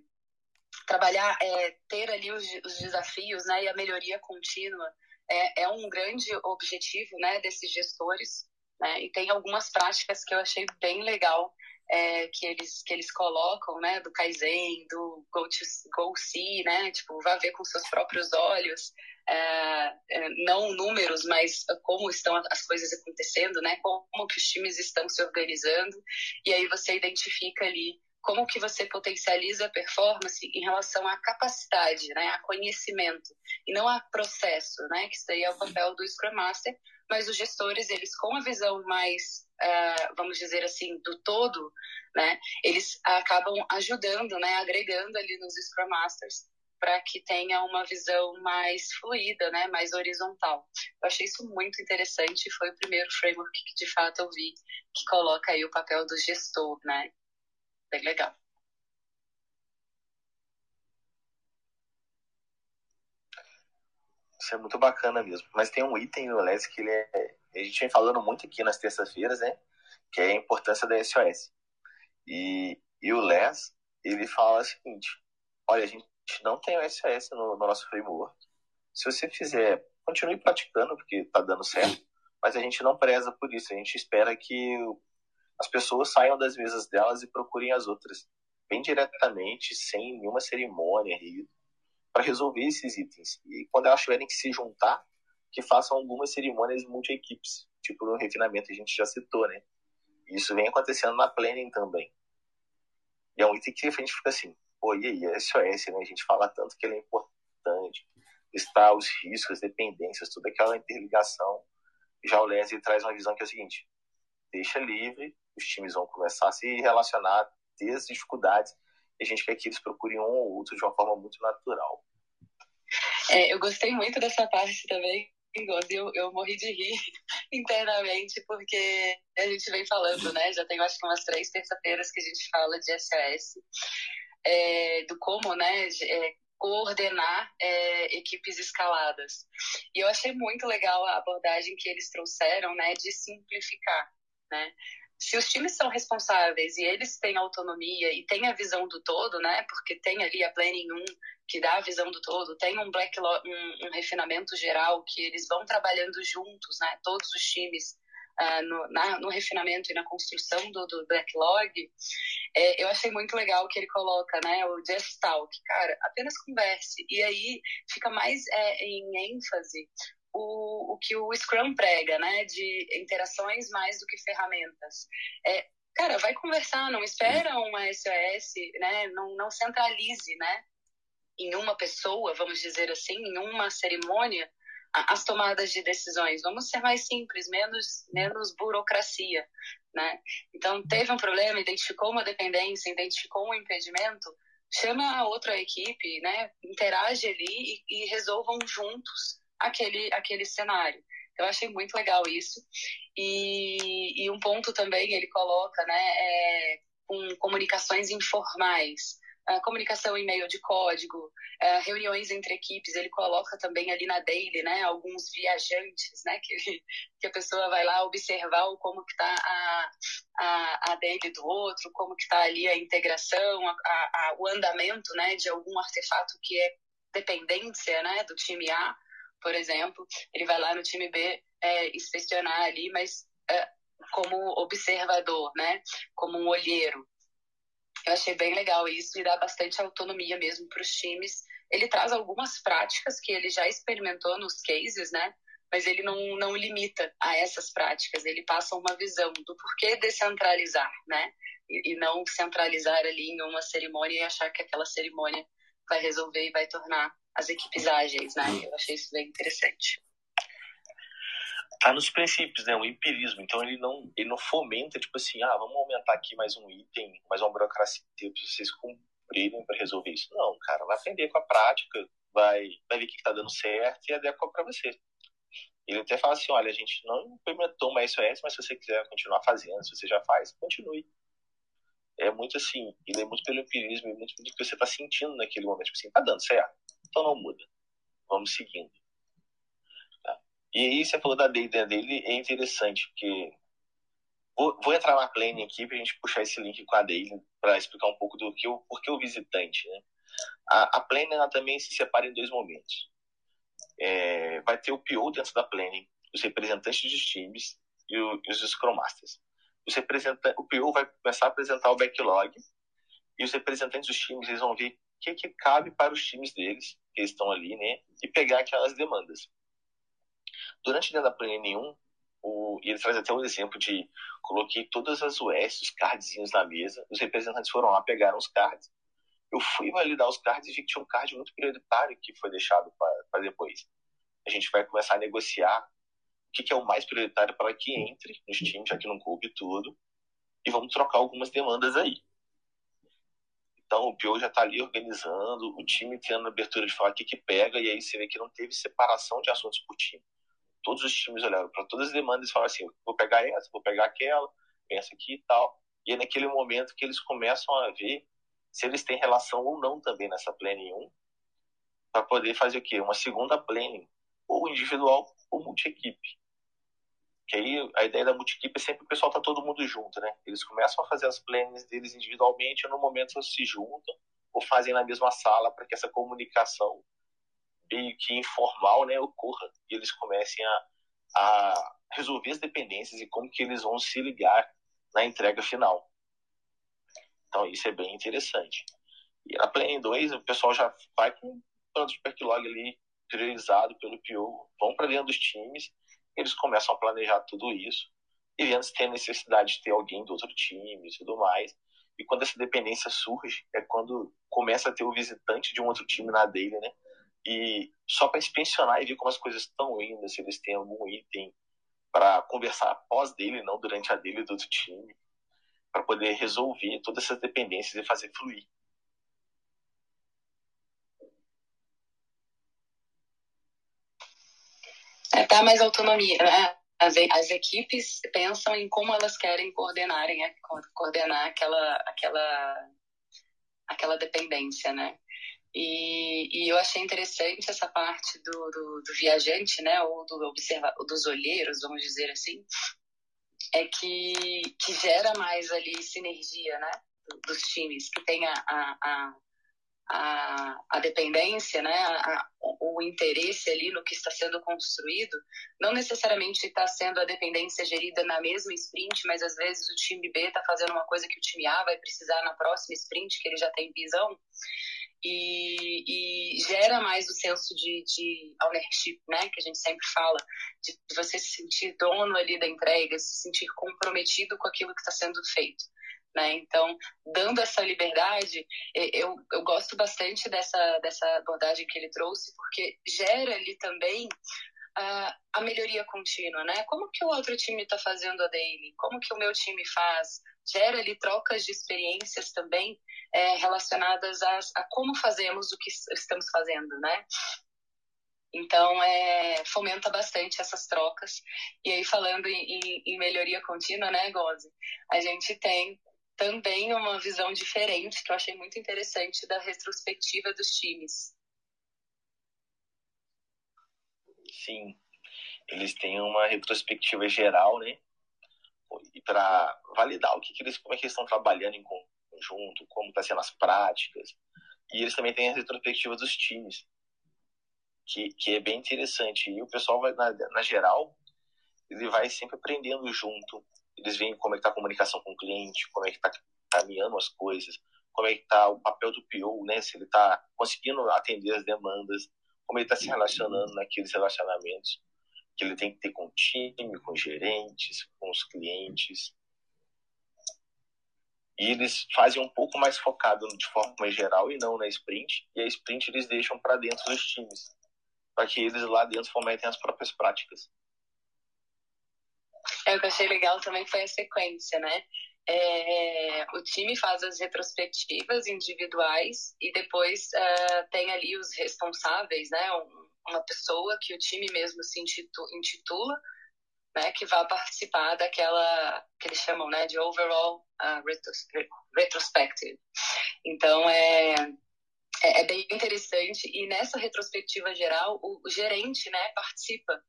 C: trabalhar, é, ter ali os, os, desafios né, e a melhoria contínua é, é um grande objetivo né, desses gestores. Né, e tem algumas práticas que eu achei bem legal é, que, eles, que eles colocam, né, do Kaizen, do Go, to, go See, né, tipo, vá ver com seus próprios olhos, é, é, não números, mas como estão as coisas acontecendo, né, como que os times estão se organizando, e aí você identifica ali como que você potencializa a performance em relação à capacidade, né, a conhecimento, e não a processo, né, que seria o papel do Scrum Master, mas os gestores, eles com a visão mais, uh, vamos dizer assim, do todo, né, eles acabam ajudando, né, agregando ali nos Scrum Masters para que tenha uma visão mais fluida, né, mais horizontal. Eu achei isso muito interessante, foi o primeiro framework que de fato eu vi que coloca aí o papel do gestor, né, bem legal.
B: Isso é muito bacana mesmo. Mas tem um item no LES que ele é, a gente vem falando muito aqui nas terças-feiras, né? Que é a importância da SOS. E, e o LES, ele fala o seguinte: olha, a gente não tem o SOS no, no nosso framework. Se você fizer, continue praticando, porque está dando certo, mas a gente não preza por isso. A gente espera que as pessoas saiam das mesas delas e procurem as outras, bem diretamente, sem nenhuma cerimônia, para resolver esses itens. E quando elas tiverem que se juntar, que façam algumas cerimônias multi-equipes, tipo no refinamento a gente já citou, né? Isso vem acontecendo na planning também. E é um item que a gente fica assim, pô, e aí, SOS, né? A gente fala tanto que ele é importante, está os riscos, dependências, toda aquela interligação. Já o Leslie traz uma visão que é o seguinte, deixa livre, os times vão começar a se relacionar, ter as dificuldades, e a gente quer que eles procurem um ou outro de uma forma muito natural.
C: É, eu gostei muito dessa parte também, eu, eu morri de rir internamente, porque a gente vem falando, né? Já tem acho que umas três terça-feiras que a gente fala de SOS, é, do como, né? É, coordenar é, equipes escaladas. E eu achei muito legal a abordagem que eles trouxeram, né, de simplificar, né? se os times são responsáveis e eles têm autonomia e têm a visão do todo, né? Porque tem ali a Planning 1 que dá a visão do todo, tem um, black um, um refinamento geral que eles vão trabalhando juntos, né? Todos os times uh, no, na, no, refinamento e na construção do, do backlog. É, eu achei muito legal que ele coloca, né? O just talk, cara, apenas converse. E aí fica mais é, em ênfase o, o que o Scrum prega, né? De interações mais do que ferramentas. É, cara, vai conversar, não espera uma SOS, né? Não, não centralize, né? Em uma pessoa, vamos dizer assim, em uma cerimônia, as tomadas de decisões. Vamos ser mais simples, menos, menos burocracia, né? Então, teve um problema, identificou uma dependência, identificou um impedimento, chama a outra equipe, né? Interage ali e, e resolvam juntos aquele, aquele cenário. Eu achei muito legal isso. E, e um ponto também ele coloca, né, é, com comunicações informais uh, comunicação em meio de código, uh, reuniões entre equipes, ele coloca também ali na daily, né, alguns viajantes, né, que, que a pessoa vai lá observar como que está a, a, a daily do outro, como que está ali a integração, a, a, o andamento, né, de algum artefato que é dependência, né, do time A, por exemplo, ele vai lá no time B é, inspecionar ali, mas é, como observador, né, como um olheiro. Eu achei bem legal isso e dá bastante autonomia mesmo para os times. Ele traz algumas práticas que ele já experimentou nos cases, né? Mas ele não, não limita a essas práticas, ele passa uma visão do porquê descentralizar, né? E, e não centralizar ali em uma cerimônia e achar que aquela cerimônia vai resolver e vai tornar as equipes ágeis, né? Eu achei isso bem interessante
B: tá nos princípios, né? O empirismo. Então ele não, ele não fomenta, tipo assim, ah, vamos aumentar aqui mais um item, mais uma burocracia para vocês cumprirem para resolver isso. Não, cara, vai aprender com a prática, vai, vai ver o que, está dando certo e adequa para você. Ele até fala assim, olha, a gente não implementou uma SOS, mas se você quiser continuar fazendo, se você já faz, continue. É muito assim, ele é muito pelo empirismo, é muito do que você está sentindo naquele momento. Tipo assim, tá dando certo, então não muda. Vamos seguindo. E aí você falou da data dele, é interessante, porque vou, vou entrar na planning aqui para a gente puxar esse link com a dele para explicar um pouco do que o porquê o visitante, né? A, a planning ela também se separa em dois momentos. É, vai ter o PO dentro da planning, os representantes dos times e, o, e os Scrum Masters. Os representantes, o PO vai começar a apresentar o backlog e os representantes dos times eles vão ver que, que cabe para os times deles, que estão ali, né? E pegar aquelas demandas. Durante da Planning 1, o, e ele traz até um exemplo de coloquei todas as US, os cardzinhos na mesa, os representantes foram lá, pegaram os cards. Eu fui validar os cards e vi que tinha um card muito prioritário que foi deixado para depois. A gente vai começar a negociar o que, que é o mais prioritário para que entre nos times, já que não coube tudo, e vamos trocar algumas demandas aí. Então o Pio já está ali organizando, o time tendo abertura de falar o que, que pega, e aí você vê que não teve separação de assuntos por time todos os times olharam para todas as demandas e falaram assim: vou pegar essa, vou pegar aquela, pensa aqui e tal. E é naquele momento que eles começam a ver se eles têm relação ou não também nessa planning 1, para poder fazer o quê? Uma segunda planning, ou individual ou multi-equipe. Que aí a ideia da multi-equipe é sempre o pessoal tá todo mundo junto, né? Eles começam a fazer as plannings deles individualmente e no momento eles se juntam ou fazem na mesma sala para que essa comunicação meio que informal né, ocorra e eles comecem a, a resolver as dependências e como que eles vão se ligar na entrega final. Então isso é bem interessante. E na Plane 2 o pessoal já vai com o plano de backlog ali priorizado pelo PO, vão para dentro dos times, eles começam a planejar tudo isso e se tem necessidade de ter alguém do outro time e tudo mais. E quando essa dependência surge, é quando começa a ter o visitante de um outro time na dele, né? E só para inspecionar e ver como as coisas estão indo, se eles têm algum item para conversar após dele, não durante a dele do outro time, para poder resolver todas essas dependências e fazer fluir.
C: É, dá mais autonomia, né? As, as equipes pensam em como elas querem coordenarem, coordenar aquela, aquela, aquela dependência, né? E, e, eu achei interessante essa parte do, do, do viajante, né, ou do observa, dos olheiros, vamos dizer assim, é que, que gera mais ali sinergia, né, dos times, que tem a, a, a, a dependência, né, a, o interesse ali no que está sendo construído, não necessariamente está sendo a dependência gerida na mesma sprint, mas às vezes o time B está fazendo uma coisa que o time A vai precisar na próxima sprint, que ele já tem visão e, e gera mais o senso de, de ownership, né? Que a gente sempre fala, de você se sentir dono ali da entrega, se sentir comprometido com aquilo que está sendo feito. Né? Então, dando essa liberdade, eu, eu gosto bastante dessa, dessa abordagem que ele trouxe, porque gera ali também uh, a melhoria contínua, né? Como que o outro time está fazendo a daily? Como que o meu time faz? Gera ali trocas de experiências também é, relacionadas a, a, como fazemos o que estamos fazendo, né? Então, é, fomenta bastante essas trocas. E aí, falando em, em melhoria contínua, né, Goze? A gente tem também uma visão diferente, que eu achei muito interessante, da retrospectiva dos times.
B: Sim, eles têm uma retrospectiva geral, né? E para validar o que, que, eles, como é que eles estão trabalhando em conjunto, como estão tá sendo as práticas. E eles também têm a retrospectiva dos times, que, que é bem interessante. E o pessoal vai, na, na geral, ele vai sempre aprendendo junto. Eles veem como é que está a comunicação com o cliente, como é que está caminhando as coisas, como é que está o papel do PO, né? Se ele está conseguindo atender as demandas, como ele está se relacionando naqueles relacionamentos que ele tem que ter com o time, com os gerentes, com os clientes. E eles fazem um pouco mais focado de forma geral e não na sprint. E a sprint eles deixam para dentro dos times, para que eles lá dentro fomentem as próprias práticas.
C: É, o que eu achei legal também foi a sequência, né? É, o time faz as retrospectivas individuais e depois uh, tem ali os responsáveis, né? Um, uma pessoa que o time mesmo se intitula, né? Que vai participar daquela que eles chamam, né? De overall uh, retrospective. Então é é, é, bem interessante. E nessa retrospectiva geral o, o, gerente né participa.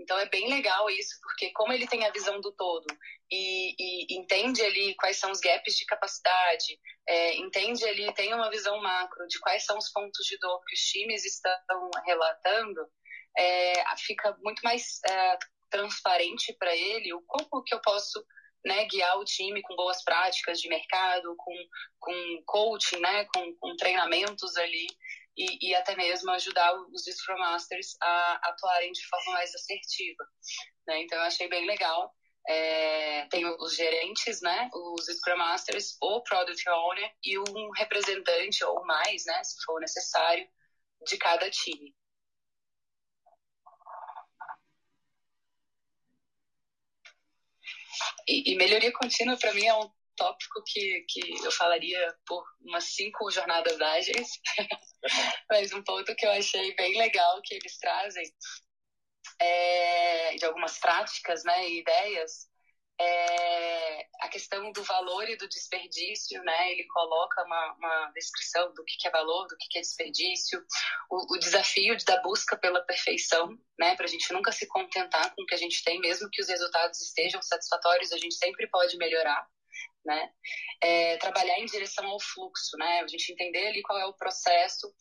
C: Então é bem legal isso porque como ele tem a visão do todo e, e entende ali quais são os gaps de capacidade é, entende ali tem uma visão macro de quais são os pontos de dor que os times estão relatando é, fica muito mais é, transparente para ele o como que eu posso né, guiar o time com boas práticas de mercado, com, com coaching, né, com, com treinamentos ali e, e, até mesmo ajudar os Scrum Masters a atuarem de forma mais assertiva. Né? Então, eu achei bem legal. É, tem os gerentes, né, os Scrum Masters, o Product Owner e um representante ou mais, né, se for necessário, de cada time. E, e melhoria contínua, para mim, é um tópico que, que eu falaria por umas cinco jornadas ágeis, mas um ponto que eu achei bem legal que eles trazem é, de algumas práticas né, e ideias é, a questão do valor e do desperdício, né? Ele coloca uma, uma descrição do que, é valor, do que, é desperdício, o, o desafio da busca pela perfeição, né? Para a gente nunca se contentar com o que a gente tem, mesmo que os resultados estejam satisfatórios, a gente sempre pode melhorar. Né? É, trabalhar em direção ao fluxo, né? A gente entender ali qual é o processo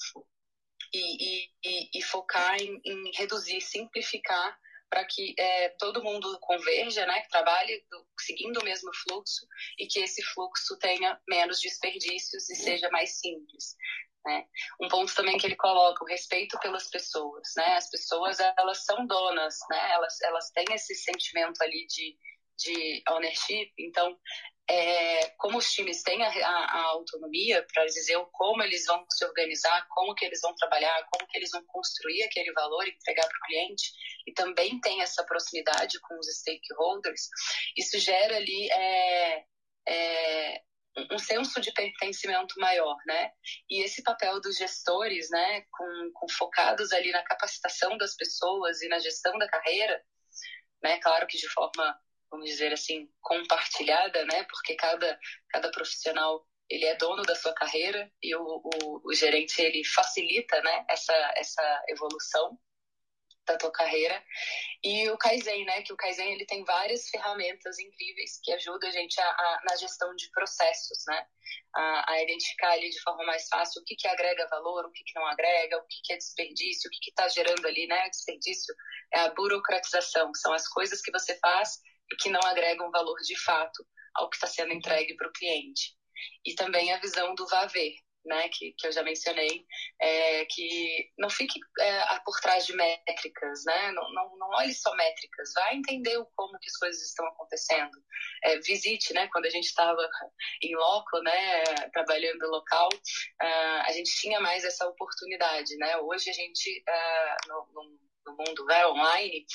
C: e, e, e focar em, em reduzir, simplificar para que é, todo mundo converja, né, que trabalhe do, seguindo o mesmo fluxo e que esse fluxo tenha menos desperdícios e seja mais simples. Né? Um ponto também que ele coloca, o respeito pelas pessoas. Né? As pessoas, elas são donas, né? elas, elas têm esse sentimento ali de, de ownership, então é, como os times têm a, a, autonomia para dizer como eles vão se organizar, como que eles vão trabalhar, como que eles vão construir aquele valor e entregar para o cliente, e também tem essa proximidade com os stakeholders, isso gera ali é, é, um senso de pertencimento maior, né? E esse papel dos gestores, né, com, com focados ali na capacitação das pessoas e na gestão da carreira, né? Claro que de forma vamos dizer assim, compartilhada, né? Porque cada, cada profissional ele é dono da sua carreira e o, o, o gerente ele facilita, né? Essa, essa evolução da tua carreira e o Kaizen, né? Que o Kaizen ele tem várias ferramentas incríveis que ajudam a gente a, a na gestão de processos, né? A, a, identificar ali de forma mais fácil o que que agrega valor, o que que não agrega, o que que é desperdício, o que que está gerando ali, né? Desperdício é a burocratização, são as coisas que você faz que não agregam valor de fato ao que está sendo entregue para o cliente. E também a visão do VAVER, né, que, que eu já mencionei, é, que não fique é, por trás de métricas, né, não, não, não olhe só métricas, vá entender como que as coisas estão acontecendo. É, visite, né, quando a gente estava em loco, né, trabalhando local, uh, a gente tinha mais essa oportunidade, né, hoje a gente, uh, no, no no mundo né, online,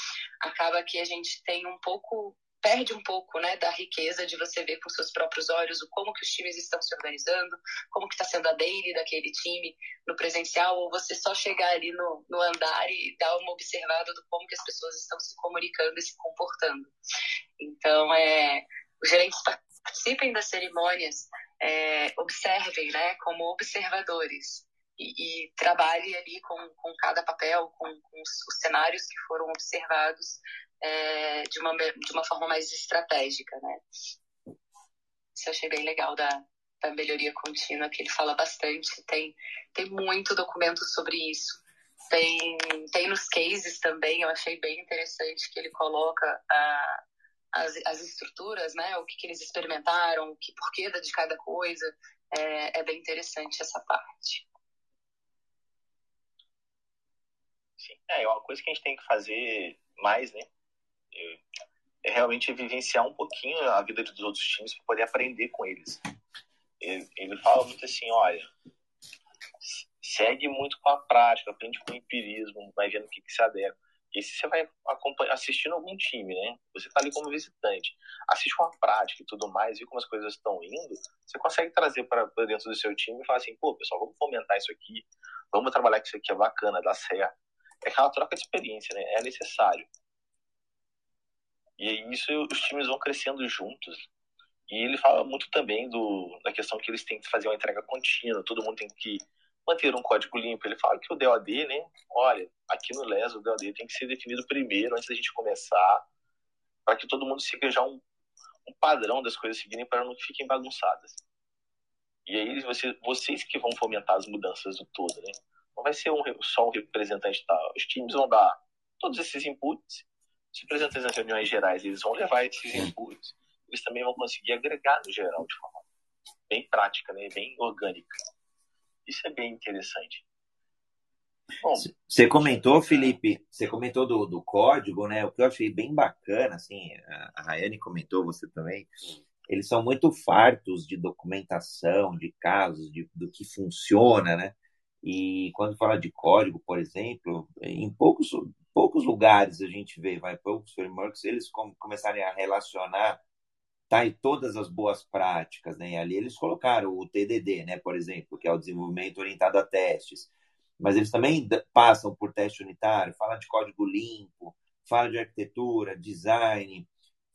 C: acaba que a gente tem um pouco perde um pouco né, da riqueza de você ver com seus próprios olhos o como que os times estão se organizando, como que está sendo a daily daquele time no presencial, ou você só chegar ali no, no andar e dar uma observada do como que as pessoas estão se comunicando e se comportando. Então, é, os gerentes participem das cerimônias, é, observem né, como observadores e, e trabalhe ali com, com cada papel, com, com os, os cenários que foram observados é, de, uma, de uma forma mais estratégica, né? Isso eu achei bem legal da, da melhoria contínua, que ele fala bastante, tem, tem muito documento sobre isso. Tem, tem nos cases também, eu achei bem interessante que ele coloca a, as, as estruturas, né? O que, que eles experimentaram, o que porquê de cada coisa. É, é bem interessante essa parte.
B: Sim, é, é uma coisa que a gente tem que fazer mais, né? É realmente vivenciar um pouquinho a vida dos outros times para poder aprender com eles. Ele, ele fala muito assim, olha, segue muito com a prática, aprende com o empirismo, vai vendo o que, que se adequa. E se você vai assistindo algum time, né? Você está ali como visitante, assiste com a prática e tudo mais, vê como as coisas estão indo, você consegue trazer para dentro do seu time e falar assim, pô, pessoal, vamos fomentar isso aqui, vamos trabalhar que isso aqui é bacana, dá certo. É aquela troca de experiência, né? É necessário. E aí isso os times vão crescendo juntos. E ele fala muito também do, da questão que eles têm que fazer uma entrega contínua, todo mundo tem que manter um código limpo. Ele fala que o DOD, né? Olha, aqui no LES o DOD tem que ser definido primeiro, antes da gente começar, para que todo mundo siga já um, um padrão das coisas seguirem para não fiquem bagunçadas. E aí você, vocês que vão fomentar as mudanças do todo, né? Não vai ser um, só um representante tal. Os times vão dar todos esses inputs os representantes das reuniões gerais eles vão levar esses inputs, eles também vão conseguir agregar no geral de forma bem prática, né, bem orgânica. Isso é bem interessante.
A: você comentou, Felipe, você comentou do, do código, né? O que eu achei bem bacana, assim, a Rayane comentou, você também. Eles são muito fartos de documentação, de casos, de, do que funciona, né? E quando fala de código, por exemplo, em poucos, poucos lugares a gente vê, vai poucos frameworks, eles com, começarem a relacionar tá, e todas as boas práticas, né? E ali eles colocaram o TDD, né, por exemplo, que é o desenvolvimento orientado a testes. Mas eles também passam por teste unitário, fala de código limpo, fala de arquitetura, design,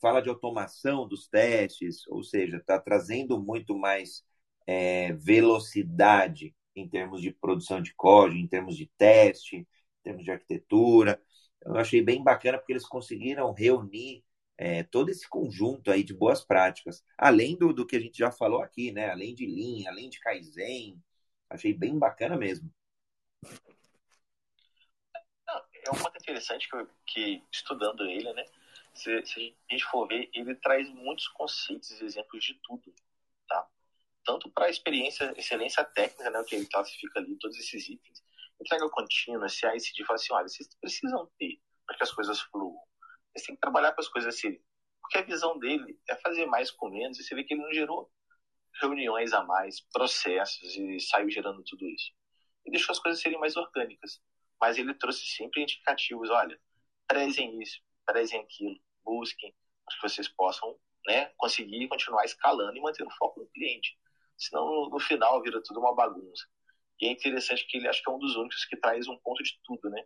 A: fala de automação dos testes, ou seja, está trazendo muito mais é, velocidade em termos de produção de código, em termos de teste, em termos de arquitetura. Eu achei bem bacana porque eles conseguiram reunir é, todo esse conjunto aí de boas práticas, além do, do que a gente já falou aqui, né? Além de Lean, além de Kaizen, achei bem bacana mesmo.
B: É um ponto interessante que, que estudando ele, né? Se, se, a gente for ver, ele traz muitos conceitos e exemplos de tudo, tá? Tanto para a experiência, excelência técnica, né? Que ele classifica ali todos esses itens, entrega contínua, se a ICD fala assim, olha, vocês precisam ter para que as coisas fluam. Vocês têm que trabalhar para as coisas assim. Porque a visão dele é fazer mais com menos, e você vê que ele não gerou reuniões a mais, processos, e saiu gerando tudo isso. E deixou as coisas serem mais orgânicas. Mas ele trouxe sempre indicativos, olha, prezem isso, prezem aquilo, busquem, para que vocês possam né, conseguir continuar escalando e manter o foco no cliente. Senão, no, no final, vira tudo uma bagunça. E é interessante que ele acho que é um dos únicos que traz um ponto de tudo, né?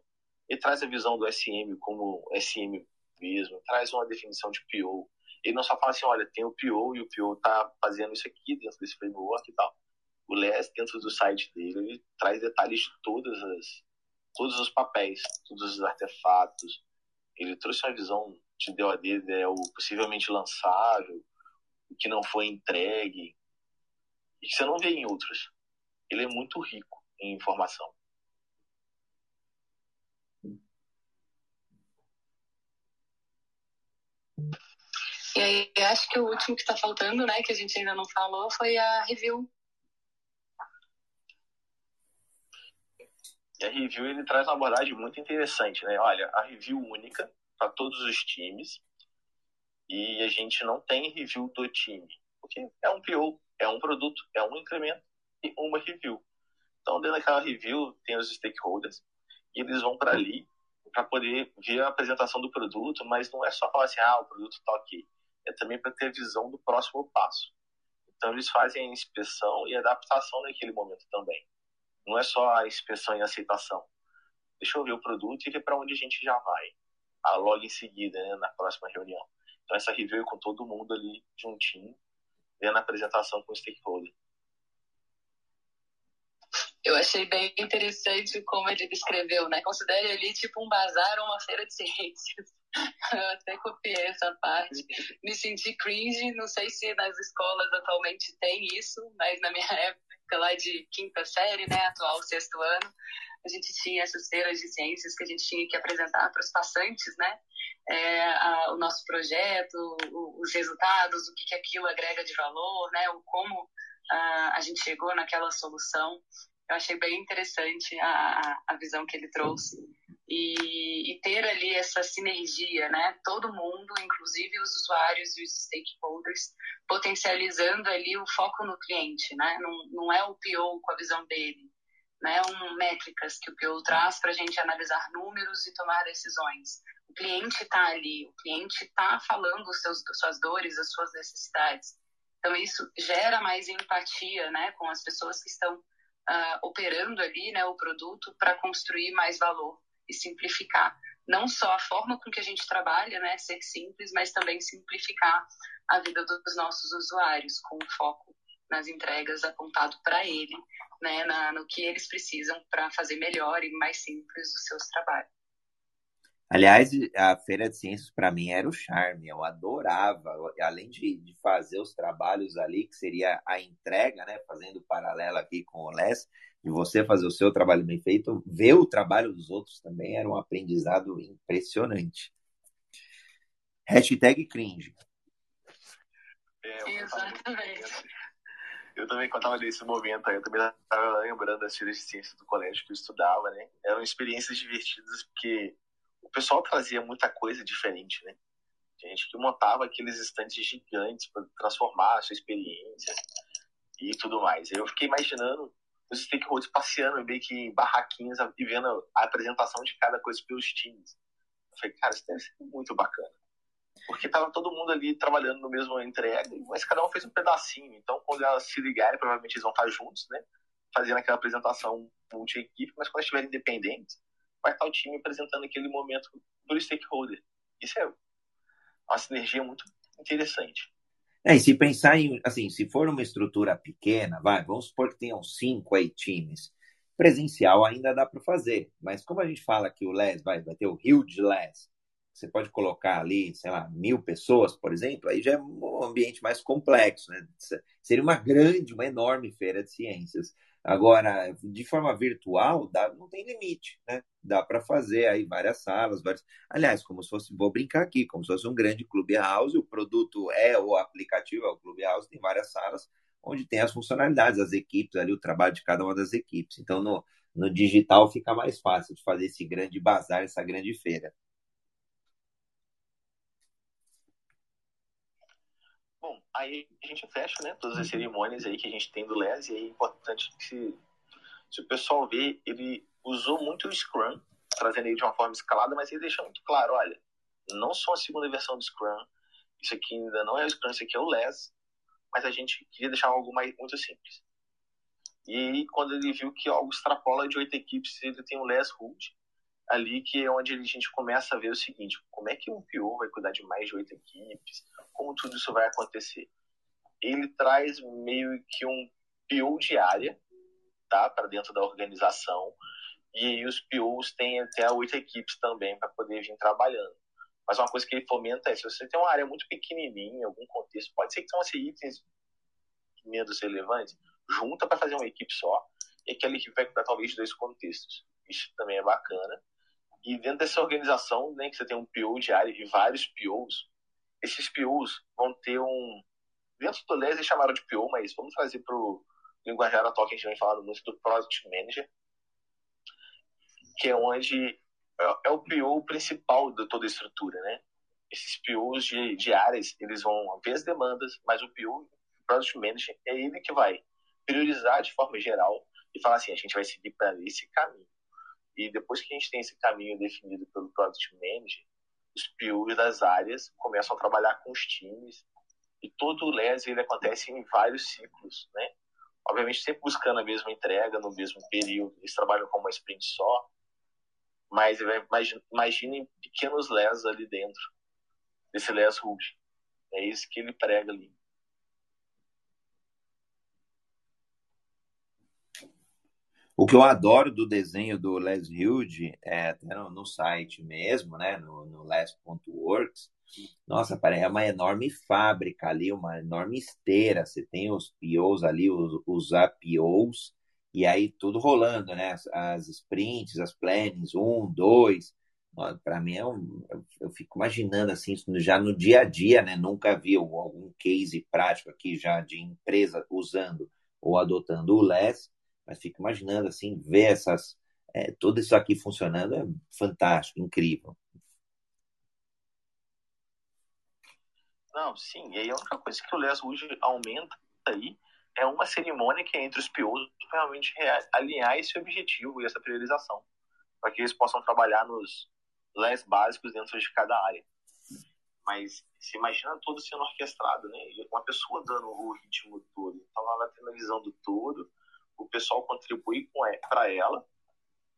B: Ele traz a visão do SM como SM mesmo, traz uma definição de PO. Ele não só fala assim, olha, tem o PO e o PO tá fazendo isso aqui dentro desse framework e tal. O Les, dentro do site dele, ele traz detalhes de todas as, todos os papéis, todos os artefatos. Ele trouxe uma visão de DOD, é o possivelmente lançável, o que não foi entregue, e que você não vê em outros ele é muito rico em informação.
C: E aí, acho que o último que está faltando, né, que a gente ainda não falou, foi a review.
B: E a review ele traz uma abordagem muito interessante, né? Olha, a review única para todos os times e a gente não tem review do time, porque é um PO, é um produto, é um incremento e uma review. Então, dentro daquela review, tem os stakeholders, e eles vão para ali, para poder ver a apresentação do produto, mas não é só falar assim, ah, o produto está aqui. É também para ter visão do próximo passo. Então, eles fazem a inspeção e adaptação naquele momento também. Não é só a inspeção e aceitação. Deixa eu ver o produto e ver para onde a gente já vai. Ah, logo em seguida, né, na próxima reunião. Então, essa review é com todo mundo ali juntinho, vendo a apresentação com o stakeholder.
C: Eu achei bem interessante como ele descreveu, né? Considere ali tipo um bazar ou uma feira de ciências. Eu até copiei essa parte. Me senti cringe, não sei se nas escolas atualmente tem isso, mas na minha época lá de quinta série, né, atual sexto ano, a gente tinha essas feiras de ciências que a gente tinha que apresentar para os passantes, né, é, a, o nosso projeto, o, os resultados, o que, que aquilo agrega de valor, né, o como a, a gente chegou naquela solução. Eu achei bem interessante a, a visão que ele trouxe. E, e, ter ali essa sinergia, né? Todo mundo, inclusive os usuários e os stakeholders, potencializando ali o foco no cliente, né? Não, não é o PO com a visão dele, né? Um métricas que o PO traz para a gente analisar números e tomar decisões. O cliente está ali, o cliente está falando seus, suas dores, as suas necessidades. Então isso gera mais empatia, né? Com as pessoas que estão uh, operando ali, né? O produto para construir mais valor e simplificar não só a forma com que a gente trabalha, né, ser simples, mas também simplificar a vida dos nossos usuários, com foco nas entregas apontado para ele, né, na, no que eles precisam para fazer melhor e mais simples os seus trabalhos.
A: Aliás, a Feira de Ciências para mim era o charme, eu adorava, além de, de, fazer os trabalhos ali, que seria a entrega, né, fazendo paralelo aqui com o Les, de você fazer o seu trabalho bem feito, ver o trabalho dos outros também era um aprendizado impressionante. Hashtag cringe.
B: É, Exatamente. Eu também, quando estava nesse momento eu também estava lembrando das feiras de ciências do colégio que eu estudava, né? Eram experiências divertidas porque o pessoal trazia muita coisa diferente, né? Gente que montava aqueles estantes gigantes para transformar a sua experiência e tudo mais. Eu fiquei imaginando os stakeholders passeando meio que em barraquinhas e vendo a apresentação de cada coisa pelos times. Eu falei, cara, isso deve ser muito bacana. Porque tava todo mundo ali trabalhando no mesmo entrega, mas cada um fez um pedacinho. Então, quando elas se ligarem, provavelmente eles vão estar juntos, né? Fazendo aquela apresentação multi-equipe, mas quando estiverem independentes, vai estar o time apresentando aquele momento do stakeholder. Isso é uma sinergia muito interessante.
A: É, e se pensar em, assim, se for uma estrutura pequena, vai, vamos supor que tenham cinco aí times, presencial ainda dá para fazer, mas como a gente fala que o LES vai, vai ter o Huge LES, você pode colocar ali, sei lá, mil pessoas, por exemplo, aí já é um ambiente mais complexo, né? Seria uma grande, uma enorme feira de ciências. Agora, de forma virtual, dá, não tem limite, né? Dá para fazer aí várias salas, várias... Aliás, como se fosse, vou brincar aqui, como se fosse um grande Clubhouse, o produto é o aplicativo, é o Clubhouse, tem várias salas onde tem as funcionalidades, as equipes ali, o trabalho de cada uma das equipes. Então, no, no digital fica mais fácil de fazer esse grande bazar, essa grande feira.
B: Aí a gente fecha, né, todas as cerimônias aí que a gente tem do Les, e é importante que se, se o pessoal ver, ele usou muito o Scrum, trazendo ele de uma forma escalada, mas ele deixou muito claro, olha, não sou a segunda versão do Scrum, isso aqui ainda não é o Scrum, isso aqui é o Les, mas a gente queria deixar algo mais, muito simples. E quando ele viu que algo extrapola de oito equipes, ele tem o Les Hood, ali que é onde a gente começa a ver o seguinte, como é que um PO vai cuidar de mais de oito equipes, como tudo isso vai acontecer. Ele traz meio que um PO diária, tá, para dentro da organização, e aí os POs têm até oito equipes também para poder vir trabalhando. Mas uma coisa que ele fomenta é, se você tem uma área muito pequenininha, algum contexto, pode ser que são assim, itens menos relevantes, junta para fazer uma equipe só, e aquela equipe vai cuidar talvez de dois contextos. Isso também é bacana. E dentro dessa organização, né, que você tem um PO diário e vários POs, esses POs vão ter um. Dentro do LES eles chamaram de PO, mas vamos trazer para o linguajar atual que a gente vem falando muito do Project Manager, que é onde é, é o PO principal de toda a estrutura, né? Esses POs de, de áreas, eles vão ver as demandas, mas o PO, o Project Manager, é ele que vai priorizar de forma geral e falar assim, a gente vai seguir para esse caminho. E depois que a gente tem esse caminho definido pelo Product Manager, os POs das áreas começam a trabalhar com os times e todo o LES ele acontece em vários ciclos, né? Obviamente sempre buscando a mesma entrega no mesmo período, eles trabalham com uma sprint só, mas imaginem pequenos LES ali dentro desse Les Rouge. É isso que ele prega ali.
A: O que eu adoro do desenho do Les Hilde, é, até no, no, site mesmo, né, no, no les.works, nossa, é uma enorme fábrica ali, uma enorme esteira. Você tem os POs ali, os, os APOs, e aí tudo rolando, né? As, as sprints, as plannings, um, dois. Para mim, é um, eu fico imaginando assim, já no dia a dia, né? Nunca vi algum case prático aqui já de empresa usando ou adotando o LES, mas fico imaginando assim, ver essas, é, tudo isso aqui funcionando é fantástico, incrível.
B: Não, sim. E aí a única coisa que o Les hoje aumenta aí é uma cerimônia que é entre os POs realmente alinhar esse objetivo e essa priorização, para que eles possam trabalhar nos LES básicos dentro de cada área. Mas se imagina tudo sendo orquestrado, né? Uma pessoa dando o ritmo todo. Então ela vai tendo a visão do todo, o pessoal contribui para ela,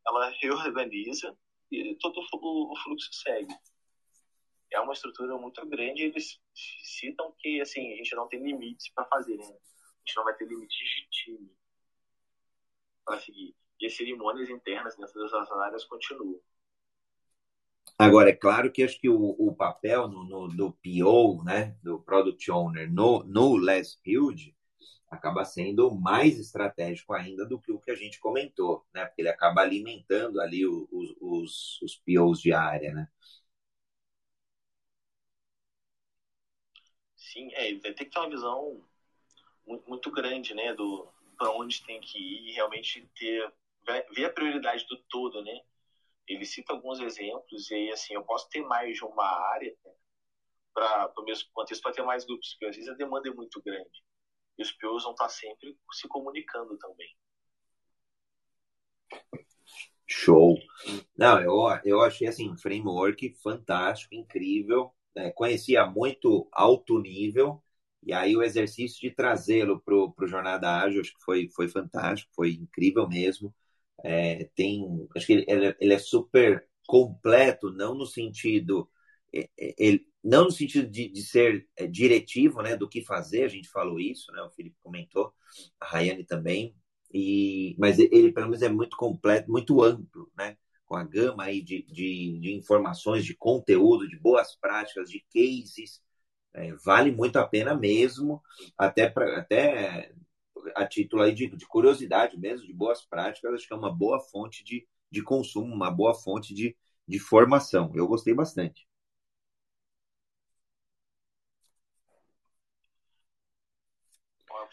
B: ela reorganiza e todo o fluxo segue é uma estrutura muito grande. Eles citam que assim a gente não tem limites para fazer, né? A gente não vai ter limites de time para seguir. E as cerimônias internas dentro das áreas continuam.
A: Agora, é claro que acho que o, o papel no, no, do PO, né, do Product Owner, no, no Les Build, acaba sendo mais estratégico ainda do que o que a gente comentou, né? Porque ele acaba alimentando ali os, os, os POs de área, né?
B: Sim, é, vai ter que ter uma visão muito, grande, né, do para onde tem que ir e realmente ter ver a prioridade do todo, né? Ele cita alguns exemplos e aí assim, eu posso ter mais de uma área para o mesmo contexto para ter mais grupos, porque às vezes a demanda é muito grande. E os POs vão estar sempre se comunicando também.
A: Show. Não, eu, eu achei assim, um framework fantástico, incrível é, conhecia muito alto nível, e aí o exercício de trazê-lo para o Jornada Ágil, acho que foi, foi fantástico, foi incrível mesmo. É, tem, acho que ele, ele, é super completo, não no sentido, é, é, ele, não no sentido de, de ser é, diretivo, né, do que fazer, a gente falou isso, né, o Felipe comentou, a Rayane também, e, mas ele pelo menos é muito completo, muito amplo, né, com a gama aí de, de, de informações, de conteúdo, de boas práticas, de cases. É, vale muito a pena mesmo, até, pra, até a título aí de, de, curiosidade mesmo, de boas práticas, acho que é uma boa fonte de, de consumo, uma boa fonte de, de formação. Eu gostei bastante.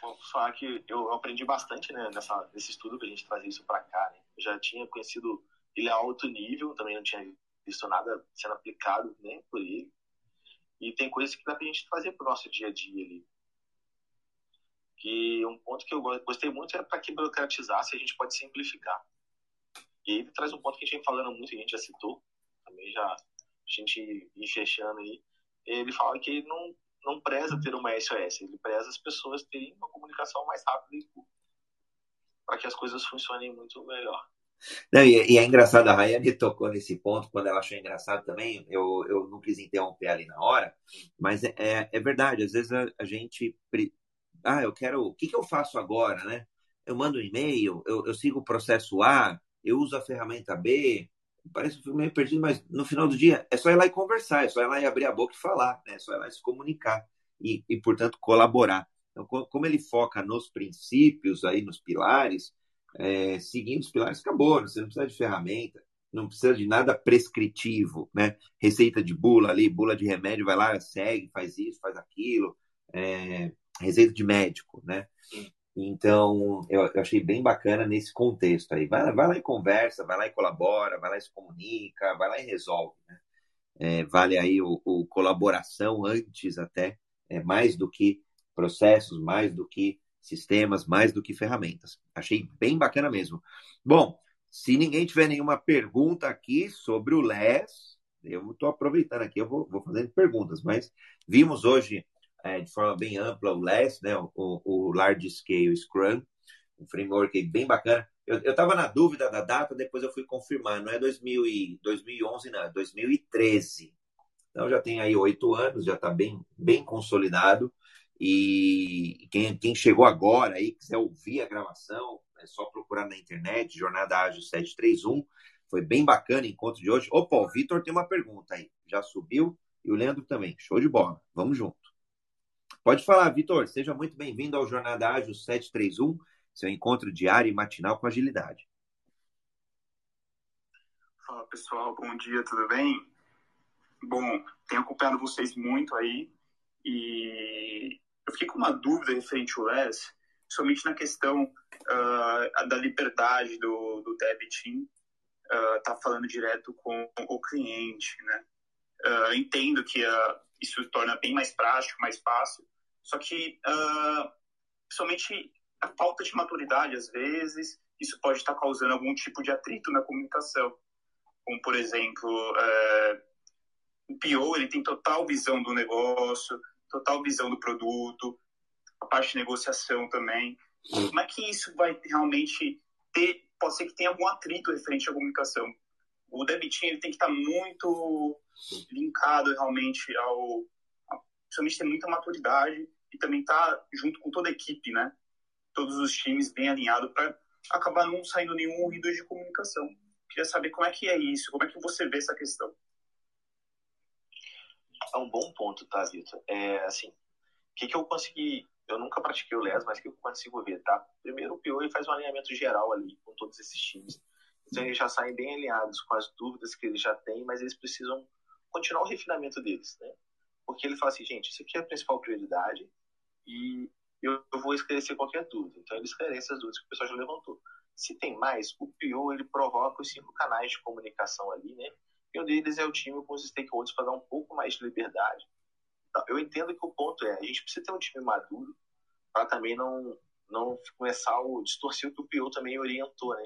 B: vou falar que eu aprendi bastante né, nessa, nesse estudo para a gente trazer isso para cá. Né? Eu já tinha conhecido ele é alto nível, também não tinha visto nada sendo aplicado nem por ele. E tem coisas que dá pra gente fazer pro nosso dia a dia ali. Que um ponto que eu gostei muito é para que burocratizar se a gente pode simplificar. E ele traz um ponto que a gente vem falando muito, a gente já citou, também já a gente ir fechando aí. Ele fala que não, não preza ter uma SOS, ele preza as pessoas terem uma comunicação mais rápida e para que as coisas funcionem muito melhor.
A: Não, e, e, é engraçado, a Rayane tocou nesse ponto, quando ela achou engraçado também, eu, eu não quis interromper ali na hora, mas é, é, é verdade, às vezes a, a, gente. Ah, eu quero. O que, que eu faço agora, né? Eu mando um e-mail, eu, eu sigo o processo A, eu uso a ferramenta B, parece meio perdido, mas no final do dia é só ir lá e conversar, é só ir lá e abrir a boca e falar, né? é só ir lá e se comunicar e, e portanto, colaborar. Então, como ele foca nos princípios, aí nos pilares, é, seguindo os pilares, acabou. Você não precisa de ferramenta, não precisa de nada prescritivo, né? Receita de bula ali, bula de remédio, vai lá, segue, faz isso, faz aquilo. É, receita de médico, né? Então, eu, eu, achei bem bacana nesse contexto aí. Vai, vai, lá e conversa, vai lá e colabora, vai lá e se comunica, vai lá e resolve, né? É, vale aí o, o, colaboração antes até, é, mais do que processos, mais do que sistemas mais do que ferramentas. Achei bem bacana mesmo. Bom, Se ninguém tiver nenhuma pergunta aqui sobre o LES, eu estou aproveitando aqui, eu vou, vou fazendo perguntas, mas vimos hoje é, de forma bem ampla o LES, né, o, o Large Scale Scrum, um framework bem bacana. Eu estava na dúvida da data, depois eu fui confirmar. Não é 2000 e, 2011, não, é 2013. Então já tem aí oito anos, já está bem, bem consolidado. E quem, quem chegou agora aí, quiser ouvir a gravação, é só procurar na internet, Jornada Ágil 731. Foi bem bacana o encontro de hoje. Opa, o Vitor tem uma pergunta aí. Já subiu e o Leandro também. Show de bola. Vamos junto. Pode falar, Vitor. Seja muito bem-vindo ao Jornada Ágil 731 seu encontro diário e matinal com agilidade.
D: Fala pessoal, bom dia, tudo bem? Bom, tenho acompanhado vocês muito aí e eu fiquei com uma dúvida referente ao LES, somente na questão uh, da liberdade do, do Team uh, tá falando direto com o cliente, né? Uh, entendo que uh, isso torna bem mais prático, mais fácil, só que uh, somente a falta de maturidade, às vezes, isso pode estar causando algum tipo de atrito na comunicação. Como, por exemplo, é, o PO ele tem total visão do negócio, total visão do produto, a parte de negociação também. Como é que isso vai realmente ter? Pode ser que tenha algum atrito referente à comunicação. O debitinho ele tem que estar muito linkado realmente ao, principalmente ter muita maturidade e também tá junto com toda a equipe, né? todos os times bem alinhados para acabar não saindo nenhum ruído de comunicação. Queria saber como é que é isso, como é que você vê essa questão.
B: É um bom ponto, tá, Vitor? É, assim, o que, que eu consegui... Eu nunca pratiquei o LES, mas o que eu consigo ver, tá? Primeiro, o PO faz um alinhamento geral ali com todos esses times. Então, eles já saem bem alinhados com as dúvidas que eles já têm, mas eles precisam continuar o refinamento deles, né? Porque ele fala assim, gente, isso aqui é a principal prioridade e eu, vou esclarecer qualquer dúvida. Então, ele esclarece as dúvidas que o pessoal já levantou. Se tem mais, o PO ele provoca os cinco canais de comunicação ali, né? E um deles é o time com os stakeholders para dar um pouco mais de liberdade. Então, eu entendo que o ponto é, a gente precisa ter um time maduro para também não, não começar a distorcer o que o PO também orientou, né?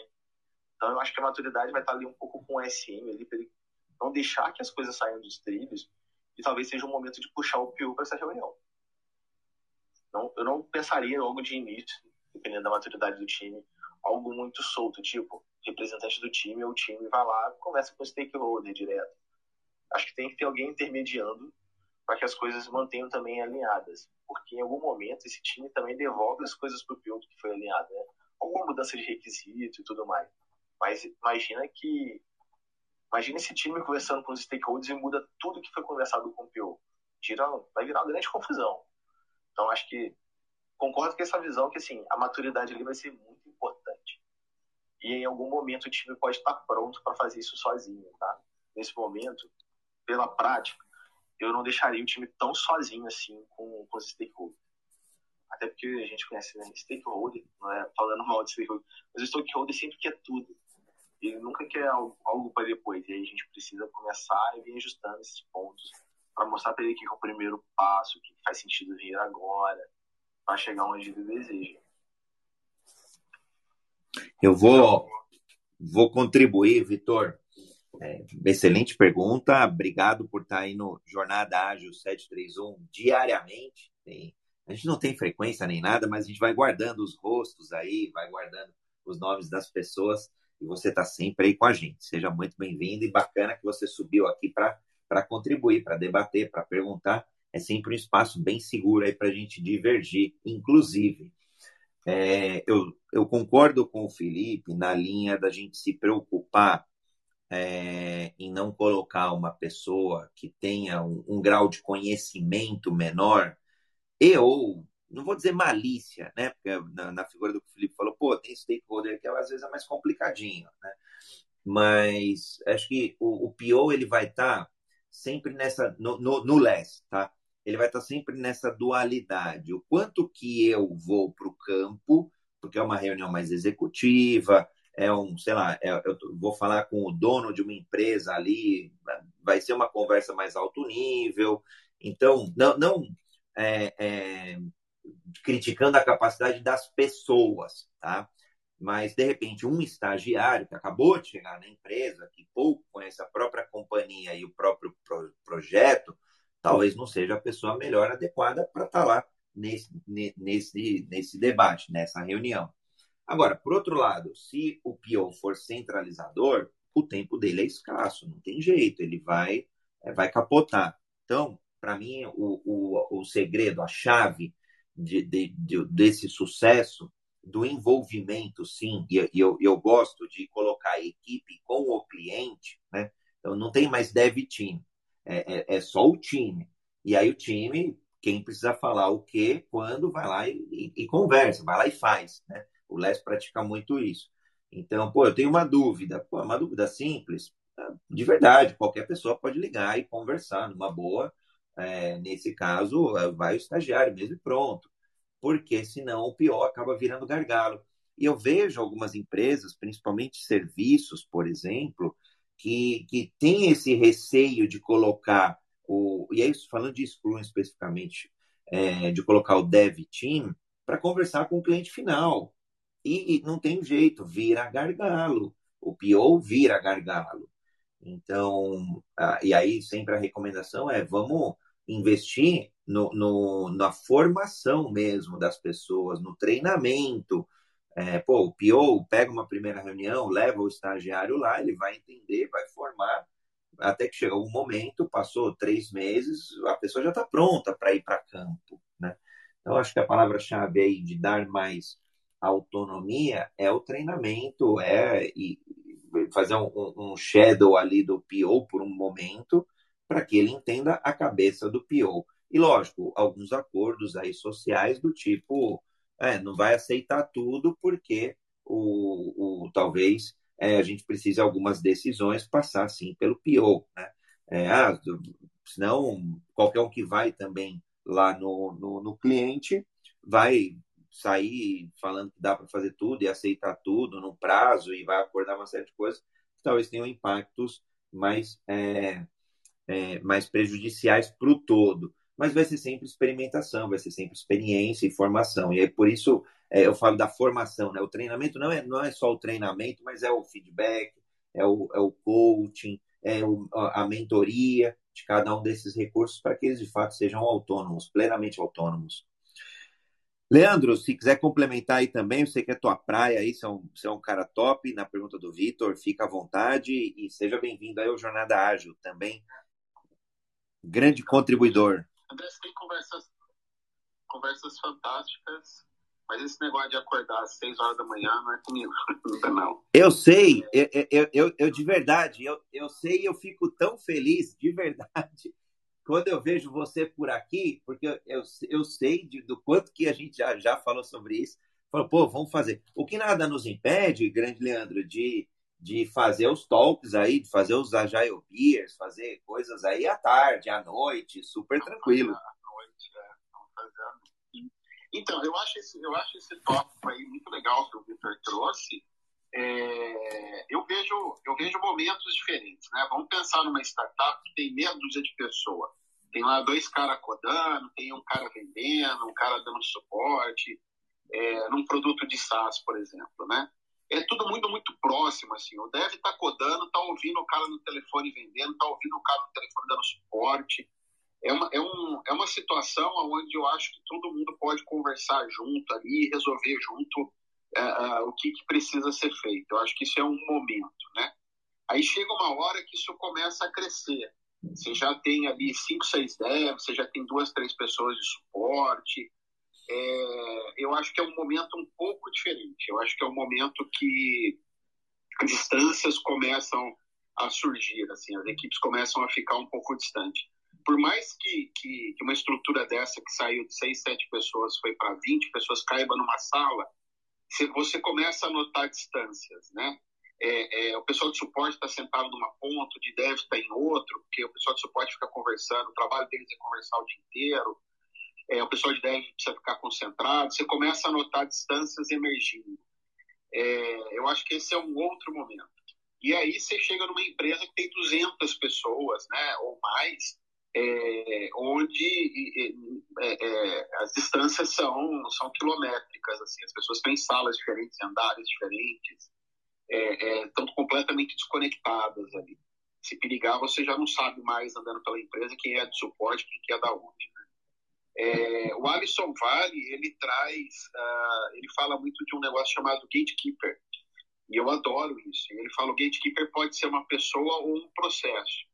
B: Então, eu acho que a maturidade vai estar ali um pouco com o SM ali, para ele não deixar que as coisas saiam dos trilhos e talvez seja o momento de puxar o PO para essa reunião. Não, eu não pensaria logo de início, dependendo da maturidade do time, algo muito solto, tipo, representante do time ou time vai lá conversa com o stakeholder direto. Acho que tem que ter alguém intermediando para que as coisas mantenham também alinhadas. Porque em algum momento esse time também devolve as coisas para o piloto que foi alinhado, né? Alguma mudança de requisito e tudo mais. Mas imagina que. Imagina esse time conversando com os stakeholders e muda tudo que foi conversado com o PO. vai virar uma grande confusão. Então, acho que concordo com essa visão que assim, a maturidade ali vai ser muito importante. E em algum momento o time pode estar pronto para fazer isso sozinho, tá? Nesse momento, pela prática, eu não deixaria o time tão sozinho assim com, com os stakeholders. Até porque a gente conhece né, stakeholder, não é falando mal de stakeholder, mas o stakeholder sempre quer tudo. Ele nunca quer algo, algo para depois. E aí a gente precisa começar e vir ajustando esses pontos para mostrar para ele que é o primeiro passo, que faz sentido vir agora, para chegar onde ele deseja.
A: Eu vou, vou contribuir, Vitor. É, excelente pergunta. Obrigado por estar aí no Jornada Ágil 731 diariamente. Tem, a gente não tem frequência nem nada, mas a gente vai guardando os rostos aí, vai guardando os nomes das pessoas e você está sempre aí com a gente. Seja muito bem-vindo e bacana que você subiu aqui para contribuir, para debater, para perguntar. É sempre um espaço bem seguro aí para a gente divergir. Inclusive, é, eu, eu concordo com o Felipe na linha da gente se preocupar é, em não colocar uma pessoa que tenha um, um, grau de conhecimento menor e ou, não vou dizer malícia, né? Porque na, na figura do que o Felipe falou, pô, tem stakeholder que às vezes é mais complicadinho, né? Mas acho que o, o PO ele vai estar tá sempre nessa no, no, no leste, tá? Ele vai estar sempre nessa dualidade. O quanto que eu vou para o campo, porque é uma reunião mais executiva, é um, sei lá, é, eu vou falar com o dono de uma empresa ali, vai ser uma conversa mais alto nível. Então, não, não é, é, criticando a capacidade das pessoas, tá? mas de repente um estagiário que acabou de chegar na empresa, que pouco conhece a própria companhia e o próprio pro projeto, talvez não seja a pessoa melhor adequada para estar tá lá nesse, nesse, nesse debate, nessa reunião. Agora, por outro lado, se o PO for centralizador, o tempo dele é escasso, não tem jeito, ele vai, é, vai capotar. Então, para mim, o, o, o segredo, a chave de, de, de, desse sucesso, do envolvimento, sim, e eu, eu gosto de colocar a equipe com o cliente, né? Então, não tem mais dev team, é, é, é só o time. E aí o time, quem precisa falar o quê, quando, vai lá e, e, e conversa, vai lá e faz, né? O Les pratica muito isso. Então, pô, eu tenho uma dúvida, pô, uma dúvida simples, de verdade, qualquer pessoa pode ligar e conversar numa boa. É, nesse caso, é, vai o estagiário mesmo e pronto, porque senão o pior acaba virando gargalo. E eu vejo algumas empresas, principalmente serviços, por exemplo, que, que tem esse receio de colocar o. E é isso, falando de Scrum especificamente, é, de colocar o dev team para conversar com o cliente final. E, e não tem jeito, vira gargalo. O PO vira gargalo. Então, ah, e aí sempre a recomendação é vamos investir no, no, na formação mesmo das pessoas, no treinamento. É, pô, o PO pega uma primeira reunião, leva o estagiário lá, ele vai entender, vai formar, até que chega um momento, passou três meses, a pessoa já está pronta para ir para campo. Né? Então, acho que a palavra-chave aí de dar mais autonomia é o treinamento, é e fazer um, um shadow ali do PO por um momento, para que ele entenda a cabeça do PO. E, lógico, alguns acordos aí sociais do tipo, é, não vai aceitar tudo porque o, o talvez é, a gente precise algumas decisões passar, sim, pelo PO. Né? É, ah, senão, qualquer um que vai também lá no, no, no cliente vai sair falando que dá para fazer tudo e aceitar tudo no prazo e vai acordar uma série de coisas que talvez tenham impactos mais, é, é, mais prejudiciais para o todo. Mas vai ser sempre experimentação, vai ser sempre experiência e formação. E é por isso é, eu falo da formação. Né? O treinamento não é, não é só o treinamento, mas é o feedback, é o, é o coaching, é o, a mentoria de cada um desses recursos para que eles de fato sejam autônomos, plenamente autônomos. Leandro, se quiser complementar aí também, você que é tua praia aí, você é um, você é um cara top na pergunta do Vitor, fica à vontade e seja bem-vindo aí ao Jornada Ágil também. Grande contribuidor.
E: André, você tem conversas, conversas fantásticas, mas esse negócio de acordar às seis horas da manhã não é comigo, não.
A: Eu sei, eu, eu, eu, eu de verdade, eu, eu sei e eu fico tão feliz, de verdade, quando eu vejo você por aqui, porque eu, eu, eu sei de, do quanto que a gente já, já falou sobre isso, falou, pô, vamos fazer. O que nada nos impede, grande Leandro, de, de fazer os talks aí, de fazer os Agile Beers, fazer coisas aí à tarde, à noite, super tranquilo. À noite, é.
E: Então, eu acho esse, eu acho esse tópico aí muito legal que o Victor trouxe, é, eu, vejo, eu vejo momentos diferentes. Né? Vamos pensar numa startup que tem meia dúzia de pessoas. Tem lá dois caras codando, tem um cara vendendo, um cara dando suporte, é, num produto de SaaS, por exemplo. Né? É tudo muito, muito próximo. Assim. O dev está codando, está ouvindo o cara no telefone vendendo, está ouvindo o cara no telefone dando suporte. É uma, é, um, é uma situação onde eu acho que todo mundo pode conversar junto ali, resolver junto uh, o que, que, precisa ser feito. Eu acho que isso é um momento, né? Aí chega uma hora que isso começa a crescer. Você já tem ali cinco, seis devs, você já tem duas, três pessoas de suporte. É, eu acho que é um momento um pouco diferente. Eu acho que é um momento que distâncias começam a surgir, assim, as equipes começam a ficar um pouco distantes. Por mais que, que, que uma estrutura dessa que saiu de seis, sete pessoas foi para 20 pessoas caiba numa sala, você começa a notar distâncias, né? É, é, o pessoal de suporte está sentado numa ponta, o de dev está em outro, porque o pessoal de suporte fica conversando, o trabalho deles é conversar o dia inteiro, é, o pessoal de dev precisa ficar concentrado, você começa a notar distâncias emergindo. É, eu acho que esse é um outro momento. E aí você chega numa empresa que tem 200 pessoas, né, ou mais, é, onde é, é, as distâncias são, são quilométricas. Assim, as pessoas têm salas diferentes, andares diferentes, é, estão completamente desconectadas ali. Se perigar, você já não sabe mais andando pela empresa quem é de suporte, quem é da onde. Né? É, o Alisson Vale, ele traz, uh, ele fala muito de um negócio chamado gatekeeper, e eu adoro isso. Ele fala o gatekeeper pode ser uma pessoa ou um processo.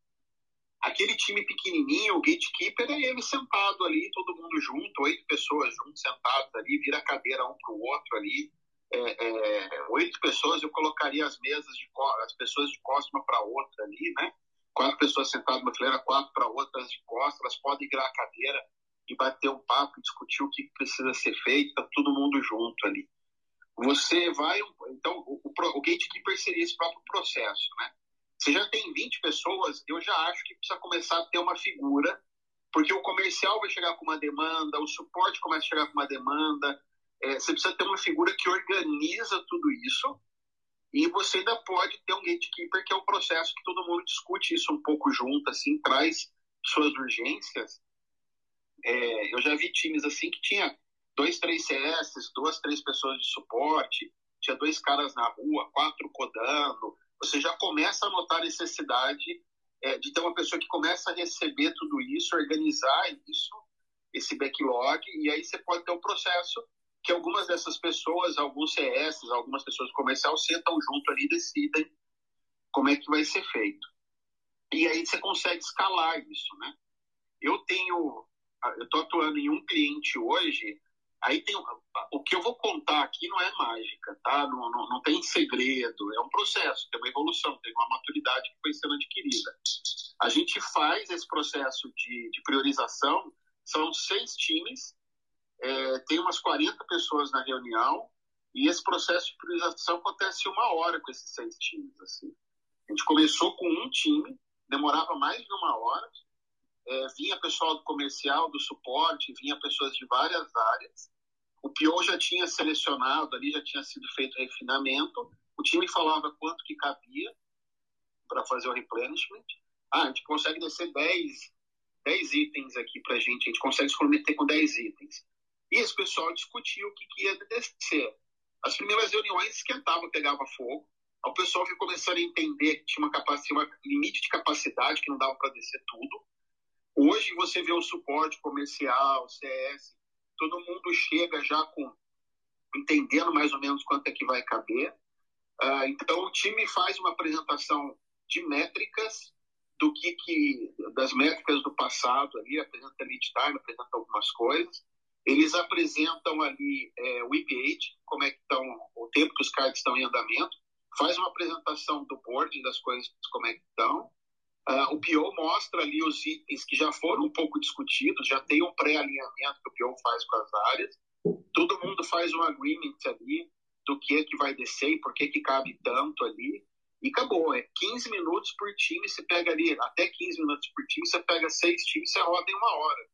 E: Aquele time pequenininho, o gatekeeper é ele sentado ali, todo mundo junto, oito pessoas juntos, sentados ali, vira a cadeira um para o outro ali. É, é, oito pessoas, eu colocaria as mesas, de as pessoas de costas uma para outra ali, né? Quatro pessoas sentadas numa fileira, quatro para outras de costas, elas podem virar a cadeira e bater um papo, discutir o que precisa ser feito, tá todo mundo junto ali. Você vai, então, o, o, o gatekeeper seria esse próprio processo, né? Você já tem 20 pessoas, eu já acho que precisa começar a ter uma figura, porque o comercial vai chegar com uma demanda, o suporte começa a chegar com uma demanda, é, você precisa ter uma figura que organiza tudo isso, e você ainda pode ter um gatekeeper, que é o processo que todo mundo discute isso um pouco junto, assim, traz suas urgências. É, eu já vi times assim que tinha dois, três CS, duas, três pessoas de suporte, tinha dois caras na rua, quatro codando, você já começa a notar a necessidade é, de ter uma pessoa que começa a receber tudo isso, organizar isso, esse backlog, e aí você pode ter um processo que algumas dessas pessoas, alguns CS, algumas pessoas comercial sentam junto ali e decidem como é que vai ser feito. E aí você consegue escalar isso, né? Eu tenho, eu estou atuando em um cliente hoje Aí tem o que eu vou contar aqui não é mágica, tá? Não, não, não, tem segredo, é um processo, tem uma evolução, tem uma maturidade que foi sendo adquirida. A gente faz esse processo de, de priorização, são seis times, é, tem umas 40 pessoas na reunião, e esse processo de priorização acontece uma hora com esses seis times. Assim. A gente começou com um time, demorava mais de uma hora, é, vinha pessoal do comercial, do suporte, vinha pessoas de várias áreas. O PO já tinha selecionado ali, já tinha sido feito refinamento. O time falava quanto que cabia para fazer o replenishment. Ah, a gente consegue descer 10, 10 itens aqui para a gente, a gente consegue se comprometer com 10 itens. E esse pessoal discutia o que, que ia descer. As primeiras reuniões esquentavam, pegava fogo. O pessoal foi começando a entender que tinha uma, capacidade, um limite de capacidade, que não dava para descer tudo. Hoje você vê o suporte comercial, CS, todo mundo chega já com entendendo mais ou menos quanto é que vai caber. Uh, então o time faz uma apresentação de métricas do que, que das métricas do passado ali apresenta lead time, apresenta algumas coisas. Eles apresentam ali é, o EPH, como é que estão o tempo que os cards estão em andamento, faz uma apresentação do boarding das coisas como é que estão Uh, o PO mostra ali os itens que já foram um pouco discutidos, já tem um pré-alinhamento que o PO faz com as áreas. Todo mundo faz um agreement ali do que é que vai descer e por que, que cabe tanto ali. E acabou, é 15 minutos por time, você pega ali, até 15 minutos por time, você pega seis times, você roda em uma hora.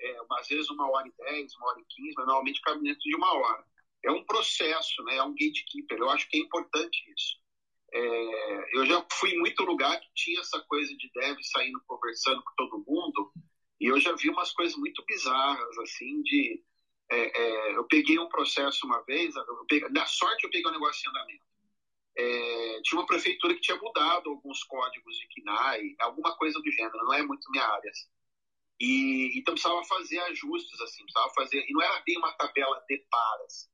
E: É, às vezes uma hora e dez, uma hora e quinze, mas normalmente cabe dentro de uma hora. É um processo, né? é um gatekeeper, eu acho que é importante isso. É, eu já fui em muito lugar que tinha essa coisa de dev saindo conversando com todo mundo, e eu já vi umas coisas muito bizarras, assim, de. É, é, eu peguei um processo uma vez, peguei, da sorte eu peguei um negócio em andamento. É, tinha uma prefeitura que tinha mudado alguns códigos de KNAI, alguma coisa do gênero, não é muito minha área. Assim. E, então precisava fazer ajustes, assim, precisava fazer. E não era bem uma tabela de paras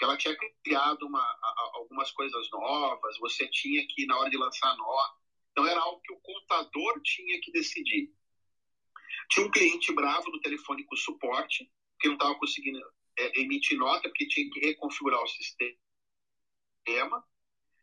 E: porque ela tinha criado uma, algumas coisas novas, você tinha que, na hora de lançar nota, então era algo que o contador tinha que decidir. Tinha um cliente bravo no telefone com suporte, que não estava conseguindo é, emitir nota, porque tinha que reconfigurar o sistema.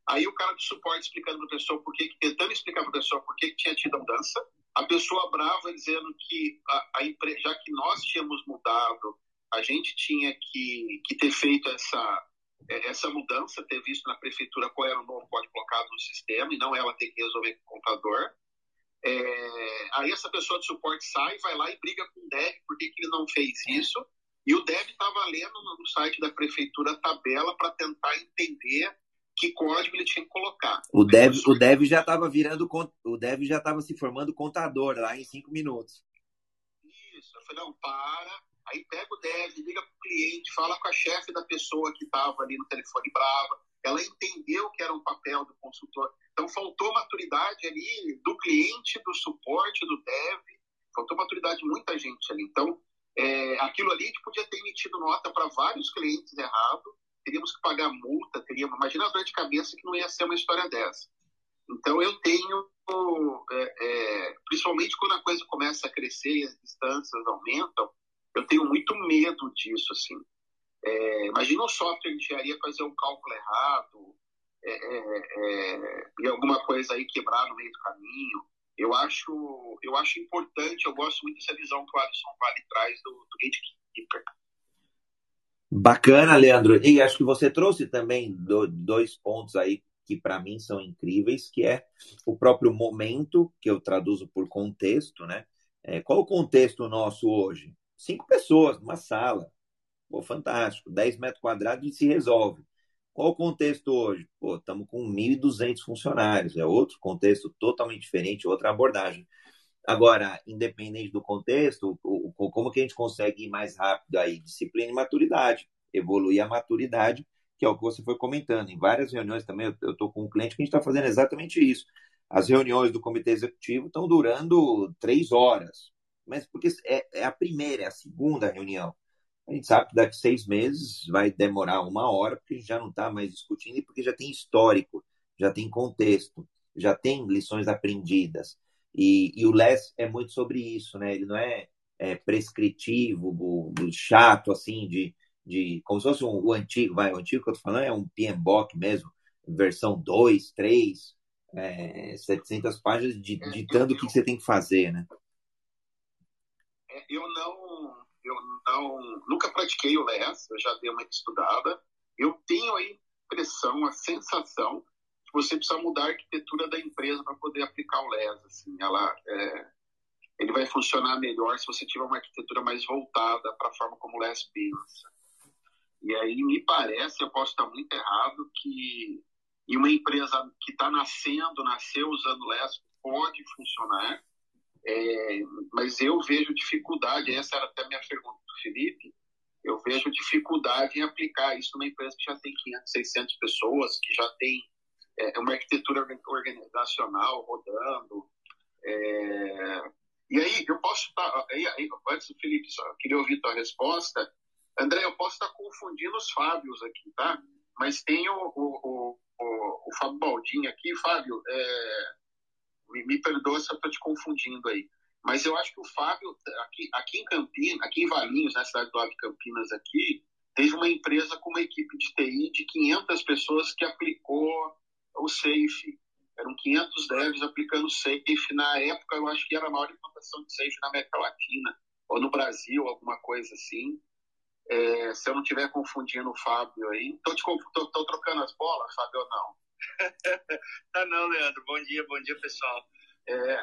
E: Aí o cara do suporte explicando para a pessoa por que, tentando explicar para a pessoa por que, que tinha tido a mudança. A pessoa brava dizendo que a, a já que nós tínhamos mudado a gente tinha que, que ter feito essa, é, essa mudança, ter visto na prefeitura qual era o novo código colocado no sistema e não ela ter que resolver com o computador. É, aí essa pessoa de suporte sai, vai lá e briga com o Dev, por que, que ele não fez isso? E o Dev estava lendo no site da prefeitura a tabela para tentar entender que código ele tinha que colocar.
A: O dev, o dev já estava virando, o dev já estava se formando contador lá em cinco minutos.
E: Isso, eu falei, não, para, aí pega o dev, liga para o cliente, fala com a chefe da pessoa que estava ali no telefone brava, ela entendeu que era um papel do consultor. Então faltou maturidade ali do cliente, do suporte, do dev, faltou maturidade de muita gente ali. Então, é, aquilo ali que podia ter emitido nota para vários clientes errado, teríamos que pagar multa, teríamos. Imagina a dor de cabeça que não ia ser uma história dessa. Então eu tenho, é, é, principalmente quando a coisa começa a crescer e as distâncias aumentam, eu tenho muito medo disso, assim. É, imagina um software de engenharia fazer um cálculo errado, é, é, é, e alguma coisa aí quebrar no meio do caminho. Eu acho, eu acho importante, eu gosto muito dessa visão que o Alisson Vale traz do, do gatekeeper.
A: Bacana, Leandro. E acho que você trouxe também dois pontos aí que para mim são incríveis, que é o próprio momento, que eu traduzo por contexto, né? É, qual o contexto nosso hoje? Cinco pessoas numa sala. Pô, fantástico. 10 metros quadrados e se resolve. Qual o contexto hoje? Pô, estamos com 1.200 funcionários. É outro contexto totalmente diferente, outra abordagem. Agora, independente do contexto, o, o, como que a gente consegue ir mais rápido aí? Disciplina e maturidade. Evoluir a maturidade, que é o que você foi comentando. Em várias reuniões também, eu estou com um cliente que a gente está fazendo exatamente isso. As reuniões do comitê executivo estão durando três horas. Mas porque é, é a primeira, é a segunda reunião. A gente sabe que daqui seis meses vai demorar uma hora, porque a gente já não está mais discutindo e porque já tem histórico, já tem contexto, já tem lições aprendidas. E, e o Les é muito sobre isso, né? Ele não é, é prescritivo, chato, assim, de, de como se fosse um, o antigo, vai, o antigo que eu tô falando é um PMBOK mesmo, versão 2, 3, é, 700 páginas, de, ditando o que você tem que fazer, né?
E: É, eu não, eu não, nunca pratiquei o LES, eu já dei uma estudada. Eu tenho a impressão, a sensação você precisa mudar a arquitetura da empresa para poder aplicar o LES. Assim, ela, é, ele vai funcionar melhor se você tiver uma arquitetura mais voltada para a forma como o LES pensa. E aí me parece, eu posso estar muito errado, que em uma empresa que está nascendo, nasceu usando o LES, pode funcionar, é, mas eu vejo dificuldade, essa era até a minha pergunta para o Felipe, eu vejo dificuldade em aplicar isso numa empresa que já tem 500, 600 pessoas, que já tem é, é uma arquitetura organizacional rodando. É... E aí, eu posso estar. Aí, antes do Felipe, só queria ouvir tua resposta. André, eu posso estar confundindo os Fábios aqui, tá? Mas tem o, o, o, o, o Fábio Baldini aqui. Fábio, é... me, me perdoa se eu estou te confundindo aí. Mas eu acho que o Fábio, aqui, aqui em Campinas, aqui em Valinhos, na cidade do Ave Campinas, aqui, teve uma empresa com uma equipe de TI de 500 pessoas que aplicou o Safe. Eram 500 devs aplicando Safe. Na época, eu acho que era a maior implantação de Safe na América Latina, ou no Brasil, alguma coisa assim. É, se eu não estiver confundindo o Fábio aí. Estou trocando as bolas, Fábio, ou não?
B: tá não, Leandro. Bom dia, bom dia, pessoal.
E: É,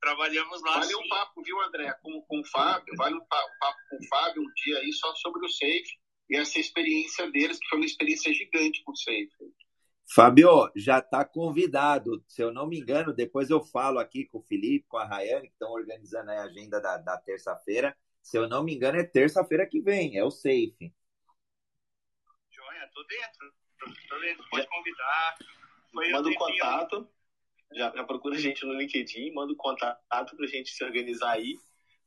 B: Trabalhamos lá.
E: Vale sim. um papo, viu, André, com, com o Fábio. Vale um papo, papo com o Fábio um dia aí só sobre o Safe e essa experiência deles, que foi uma experiência gigante com o Safe.
A: Fabio, já está convidado. Se eu não me engano, depois eu falo aqui com o Felipe, com a Rayane, que estão organizando a agenda da, da terça-feira. Se eu não me engano, é terça-feira que vem, é o Safe.
B: Joia, tô dentro. Pode convidar.
F: Foi manda o um contato, já, já, procura a gente no LinkedIn, manda o um contato para a gente se organizar aí.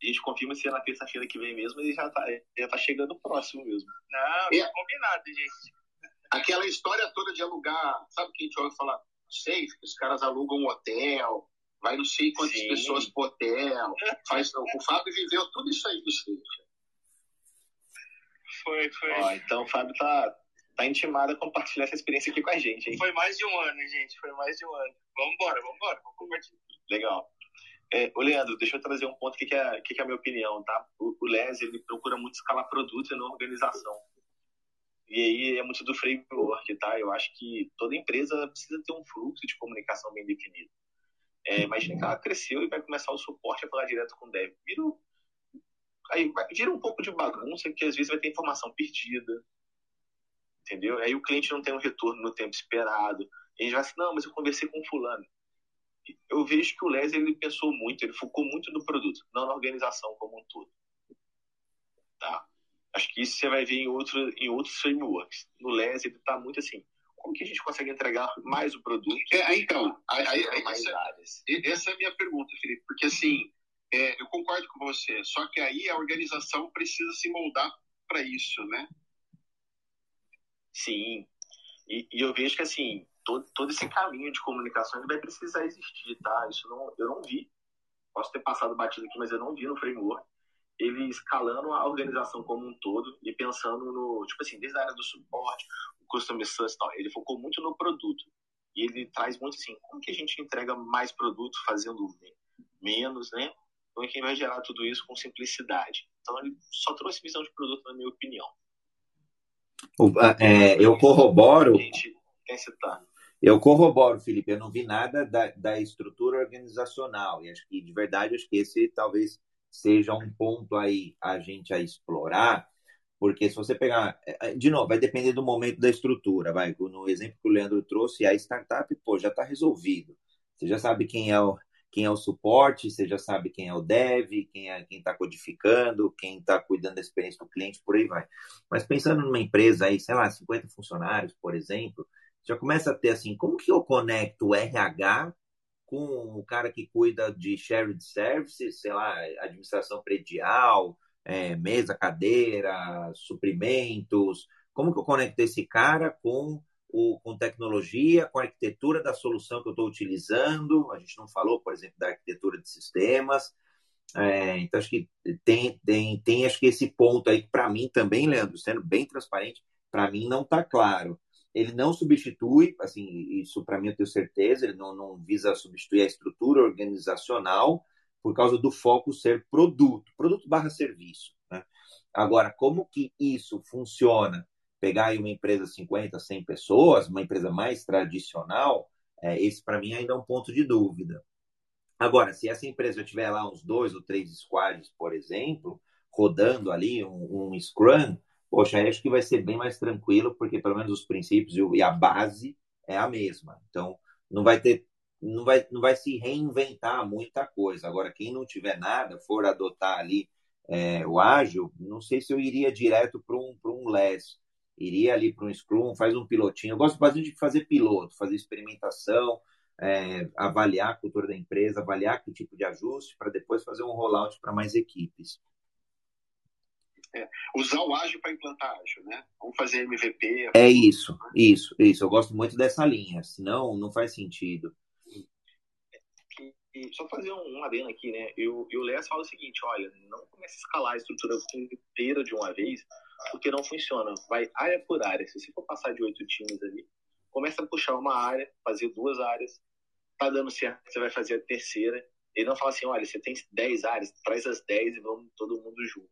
F: A gente confirma se é na terça-feira que vem mesmo, ele já está já tá chegando próximo mesmo.
B: Não, é. combinado, gente
E: aquela história toda de alugar, sabe o que a gente ouve falar? Sei, os caras alugam um hotel, vai não sei quantas Sim. pessoas pro hotel, faz, o Fábio viveu tudo isso aí do Seixas.
B: Foi, foi.
F: Ó, então o Fábio tá, tá intimado a compartilhar essa experiência aqui com a gente, hein?
B: Foi mais de um ano, gente, foi mais de um ano. Vamos embora, vamos embora, vamos compartilhar.
F: Legal. É, ô Leandro, deixa eu trazer um ponto que, que, é, que, que é a minha opinião, tá? O, o Les, ele procura muito escalar produto na organização. E aí é muito do framework, tá? Eu acho que toda empresa precisa ter um fluxo de comunicação bem definido. É, imagina que ela cresceu e vai começar o suporte a falar direto com o dev. Vira, aí vira um pouco de bagunça, que às vezes vai ter informação perdida.
B: Entendeu? Aí o cliente não tem um retorno no tempo esperado. E a gente vai assim, não, mas eu conversei com fulano. Eu vejo que o Les ele pensou muito, ele focou muito no produto, não na organização como um todo. Tá? Acho que isso você vai ver em, outro, em outros frameworks. No Les ele está muito assim, como que a gente consegue entregar mais o produto?
E: É, então, aí, aí, mais essa, áreas? essa é a minha pergunta, Felipe, porque assim, é, eu concordo com você, só que aí a organização precisa se moldar para isso, né?
B: Sim, e, e, eu vejo que assim, todo, todo esse caminho de comunicação vai precisar existir, tá? Isso não, eu não vi, posso ter passado batido aqui, mas eu não vi no framework ele escalando a organização como um todo e pensando no, tipo assim, desde a área do suporte, o customer success tal, ele focou muito no produto. E ele traz muito assim, como que a gente entrega mais produto fazendo menos, né? Então, é quem vai gerar tudo isso com simplicidade. Então, ele só trouxe visão de produto, na minha opinião.
A: É, eu corroboro. Eu corroboro, Felipe. Eu não vi nada da, da estrutura organizacional. E acho que, de verdade, acho que esse talvez seja um ponto aí a gente a explorar, porque se você pegar, é, é, de novo, vai depender do momento da estrutura, vai, no exemplo que o Leandro trouxe, a startup, pô, já está resolvido. Você já sabe quem é o quem é o suporte, você já sabe quem é o dev, quem é quem está codificando, quem está cuidando da experiência do cliente, por aí vai. Mas pensando numa empresa aí, sei lá, 50 funcionários, por exemplo, já começa a ter assim, como que eu conecto o RH com o cara que cuida de shared services, sei lá, administração predial, é, mesa, cadeira, suprimentos. Como que eu conecto esse cara com, o, com tecnologia, com a arquitetura da solução que eu estou utilizando? A gente não falou, por exemplo, da arquitetura de sistemas. É, então, acho que tem, tem, tem acho que esse ponto aí, para mim também, Leandro, sendo bem transparente, para mim não está claro ele não substitui, assim, isso para mim eu tenho certeza, ele não, não visa substituir a estrutura organizacional por causa do foco ser produto, produto barra serviço. Né? Agora, como que isso funciona? Pegar aí uma empresa 50, 100 pessoas, uma empresa mais tradicional, é, esse para mim ainda é um ponto de dúvida. Agora, se essa empresa tiver lá uns dois ou três squads, por exemplo, rodando ali um, um Scrum, poxa, acho que vai ser bem mais tranquilo, porque pelo menos os princípios e a base é a mesma. Então, não vai ter, não vai, não vai se reinventar muita coisa. Agora, quem não tiver nada, for adotar ali é, o ágil, não sei se eu iria direto para um, um LES. Iria ali para um Scrum, faz um pilotinho. Eu gosto bastante de fazer piloto, fazer experimentação, é, avaliar a cultura da empresa, avaliar que tipo de ajuste, para depois fazer um rollout para mais equipes.
E: É, usar o ágil para implantar ágil, né? Vamos fazer MVP.
A: É isso, né? isso, isso. Eu gosto muito dessa linha, senão não faz sentido.
B: E, só fazer um, um adendo aqui, né? Eu, eu Léo fala o seguinte, olha, não comece a escalar a estrutura inteira de uma vez, porque não funciona. Vai área por área. Se você for passar de oito times ali, começa a puxar uma área, fazer duas áreas, tá dando certo, você vai fazer a terceira. Ele não fala assim, olha, você tem dez áreas, traz as dez e vamos todo mundo junto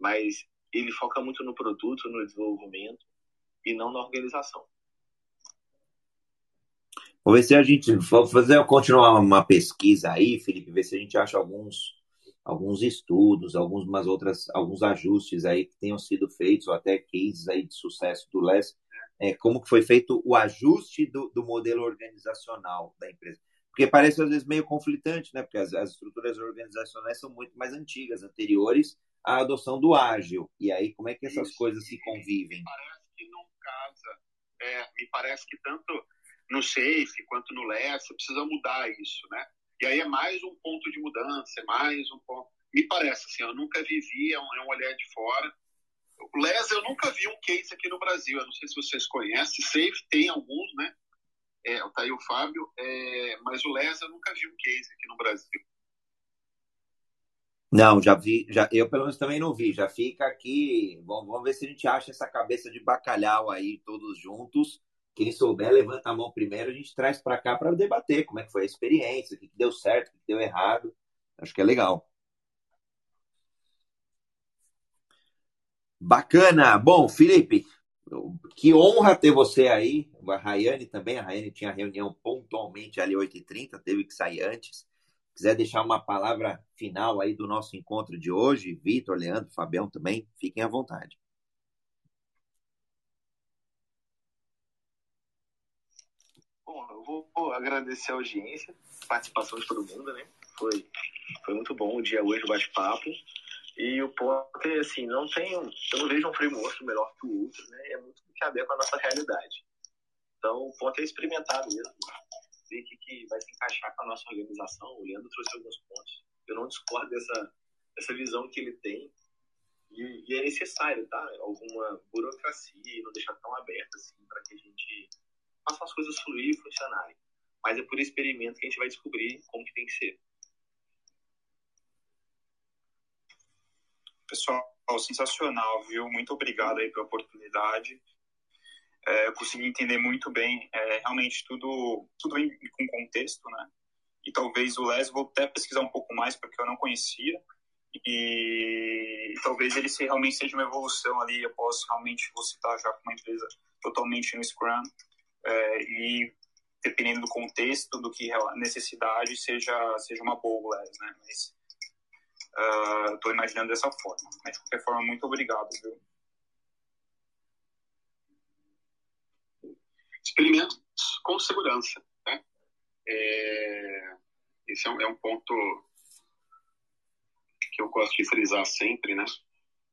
B: mas ele foca muito no produto, no desenvolvimento e não na organização.
A: Vou ver se a gente vou fazer continuar uma pesquisa aí, Felipe, ver se a gente acha alguns alguns estudos, algumas outras alguns ajustes aí que tenham sido feitos ou até cases aí de sucesso do LES, é, como que foi feito o ajuste do, do modelo organizacional da empresa. Porque parece às vezes meio conflitante, né? Porque as, as estruturas organizacionais são muito mais antigas, anteriores a adoção do ágil. E aí, como é que essas Isso. coisas se convivem?
E: Parece que não casa. É, me parece que tanto no SAFE quanto no LES precisa mudar isso, né? E aí é mais um ponto de mudança, é mais um ponto. Me parece assim, eu nunca vivi, é um, é um olhar de fora. O LES eu nunca vi um case aqui no Brasil, eu não sei se vocês conhecem. SAFE tem alguns, né? É, tá aí o Fábio, é, mas o LES eu nunca vi um case aqui no Brasil.
A: Não, já vi, já, eu pelo menos também não vi. Já fica aqui. Vamos, vamos ver se a gente acha essa cabeça de bacalhau aí, todos juntos. Quem souber, levanta a mão primeiro, a gente traz para cá para debater como é que foi a experiência, o que deu certo, o que deu errado. Acho que é legal. Bacana. Bom, Felipe, que honra ter você aí. A Rayane também. A Rayane tinha reunião pontualmente ali 8h30, teve que sair antes quiser deixar uma palavra final aí do nosso encontro de hoje, Vitor, Leandro, Fabião também, fiquem à vontade.
F: Bom, eu vou agradecer a audiência, a participação de todo mundo, né? Foi, foi muito bom o dia hoje, o bate-papo. E o ponto é assim, não tem, eu não vejo um framework melhor que o outro, né? É muito que adequa à nossa realidade. Então, o ponto é experimentar mesmo, ver o que, que vai se encaixar com a nossa organização. O Leandro trouxe alguns pontos. Eu não discordo dessa, dessa visão que ele tem. E, e é necessário, tá? Alguma burocracia, não deixar tão aberta assim, para que a gente faça as coisas fluir e funcionarem. Mas é por experimento que a gente vai descobrir como que tem que ser.
D: Pessoal, sensacional, viu? Muito obrigado aí pela oportunidade. É, eu consegui entender muito bem, é, realmente tudo, tudo vem com contexto, né? E talvez o Les, vou até pesquisar um pouco mais, porque eu não conhecia. E, e talvez ele se, realmente seja uma evolução ali, eu posso realmente, vou citar já com uma empresa totalmente no Scrum, é, e dependendo do contexto, do que necessidade, seja, seja uma boa né? Mas estou uh, imaginando dessa forma. Mas de qualquer forma, muito obrigado, viu?
E: experimentos com segurança. Né? É, esse é um, é um, ponto que eu gosto de frisar sempre, né?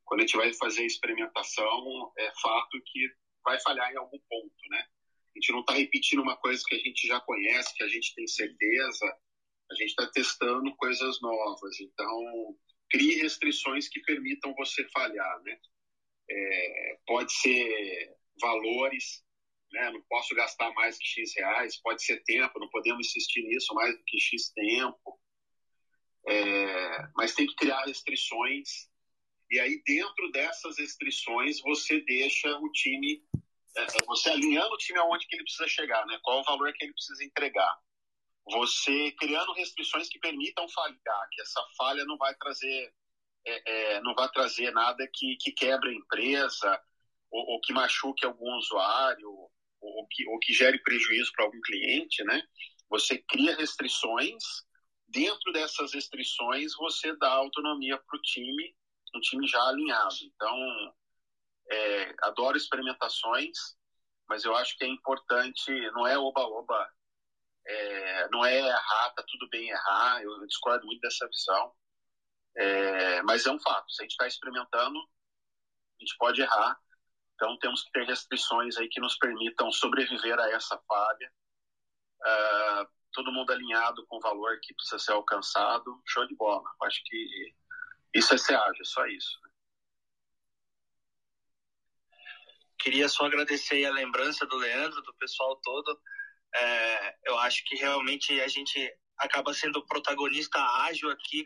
E: Quando a gente vai fazer experimentação, é fato que vai falhar em algum ponto, né? A gente não está repetindo uma coisa que a gente já conhece, que a gente tem certeza. A gente está testando coisas novas. Então, crie restrições que permitam você falhar, né? É, pode ser valores, né? não posso gastar mais que X reais, pode ser tempo, não podemos insistir nisso mais do que X tempo. É, mas tem que criar restrições, e aí dentro dessas restrições você deixa o time, você alinhando o time aonde que ele precisa chegar, né? qual o valor que ele precisa entregar. Você criando restrições que permitam falhar, que essa falha não vai trazer, é, é não vai trazer nada que, que quebre a empresa, ou, ou que machuque algum usuário, ou que, ou que gere prejuízo para algum cliente, né? Você cria restrições, dentro dessas restrições você dá autonomia para o time, um time já alinhado. Então, é, adoro experimentações, mas eu acho que é importante, não é oba-oba, é, não é errar, tá tudo bem errar, eu, eu discordo muito dessa visão, é, mas é um fato, se a gente está experimentando, a gente pode errar, então, temos que ter restrições aí que nos permitam sobreviver a essa falha. Uh, todo mundo alinhado com o valor que precisa ser alcançado. Show de bola. Acho que isso é ser ágil, é só isso.
F: Queria só agradecer a lembrança do Leandro, do pessoal todo. É, eu acho que realmente a gente acaba sendo protagonista ágil aqui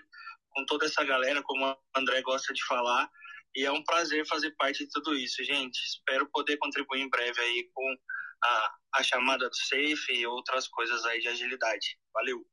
F: com toda essa galera, como o André gosta de falar. E é um prazer fazer parte de tudo isso, gente. Espero poder contribuir em breve aí com a, a chamada do Safe e outras coisas aí de agilidade. Valeu!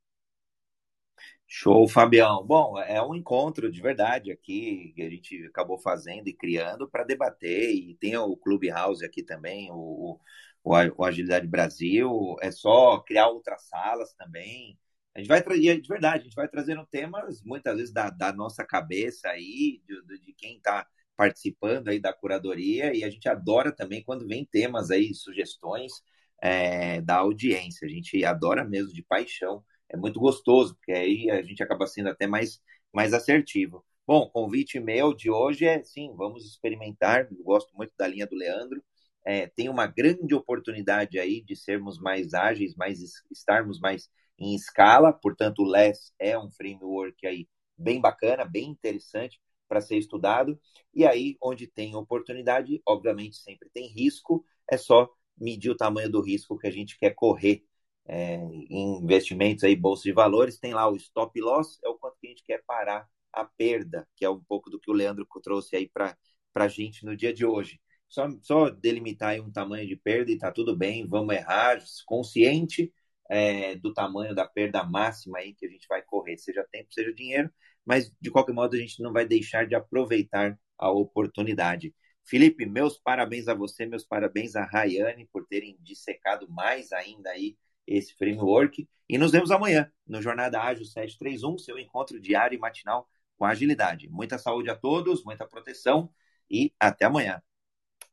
A: Show, Fabião. Bom, é um encontro de verdade aqui que a gente acabou fazendo e criando para debater. E tem o Clubhouse aqui também, o, o, o Agilidade Brasil. É só criar outras salas também. A gente vai trazer, de verdade, a gente vai trazendo temas muitas vezes da, da nossa cabeça aí, de, de quem está participando aí da curadoria, e a gente adora também quando vem temas aí, sugestões é, da audiência. A gente adora mesmo de paixão, é muito gostoso, porque aí a gente acaba sendo até mais, mais assertivo. Bom, convite meu de hoje é sim, vamos experimentar. Eu gosto muito da linha do Leandro. É, tem uma grande oportunidade aí de sermos mais ágeis, mais estarmos mais em escala, portanto, o LESS é um framework aí bem bacana, bem interessante para ser estudado. E aí, onde tem oportunidade, obviamente sempre tem risco, é só medir o tamanho do risco que a gente quer correr. É, investimentos aí, bolsa de valores, tem lá o stop loss, é o quanto que a gente quer parar a perda, que é um pouco do que o Leandro trouxe aí para a gente no dia de hoje. Só, só delimitar aí um tamanho de perda e tá tudo bem, vamos errar, consciente, é, do tamanho da perda máxima aí que a gente vai correr, seja tempo, seja dinheiro, mas de qualquer modo a gente não vai deixar de aproveitar a oportunidade. Felipe, meus parabéns a você, meus parabéns a Rayane por terem dissecado mais ainda aí esse framework. E nos vemos amanhã no Jornada Ágil 731, seu encontro diário e matinal com agilidade. Muita saúde a todos, muita proteção e até amanhã.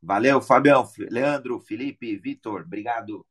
A: Valeu, Fabião, Leandro, Felipe, Vitor, obrigado.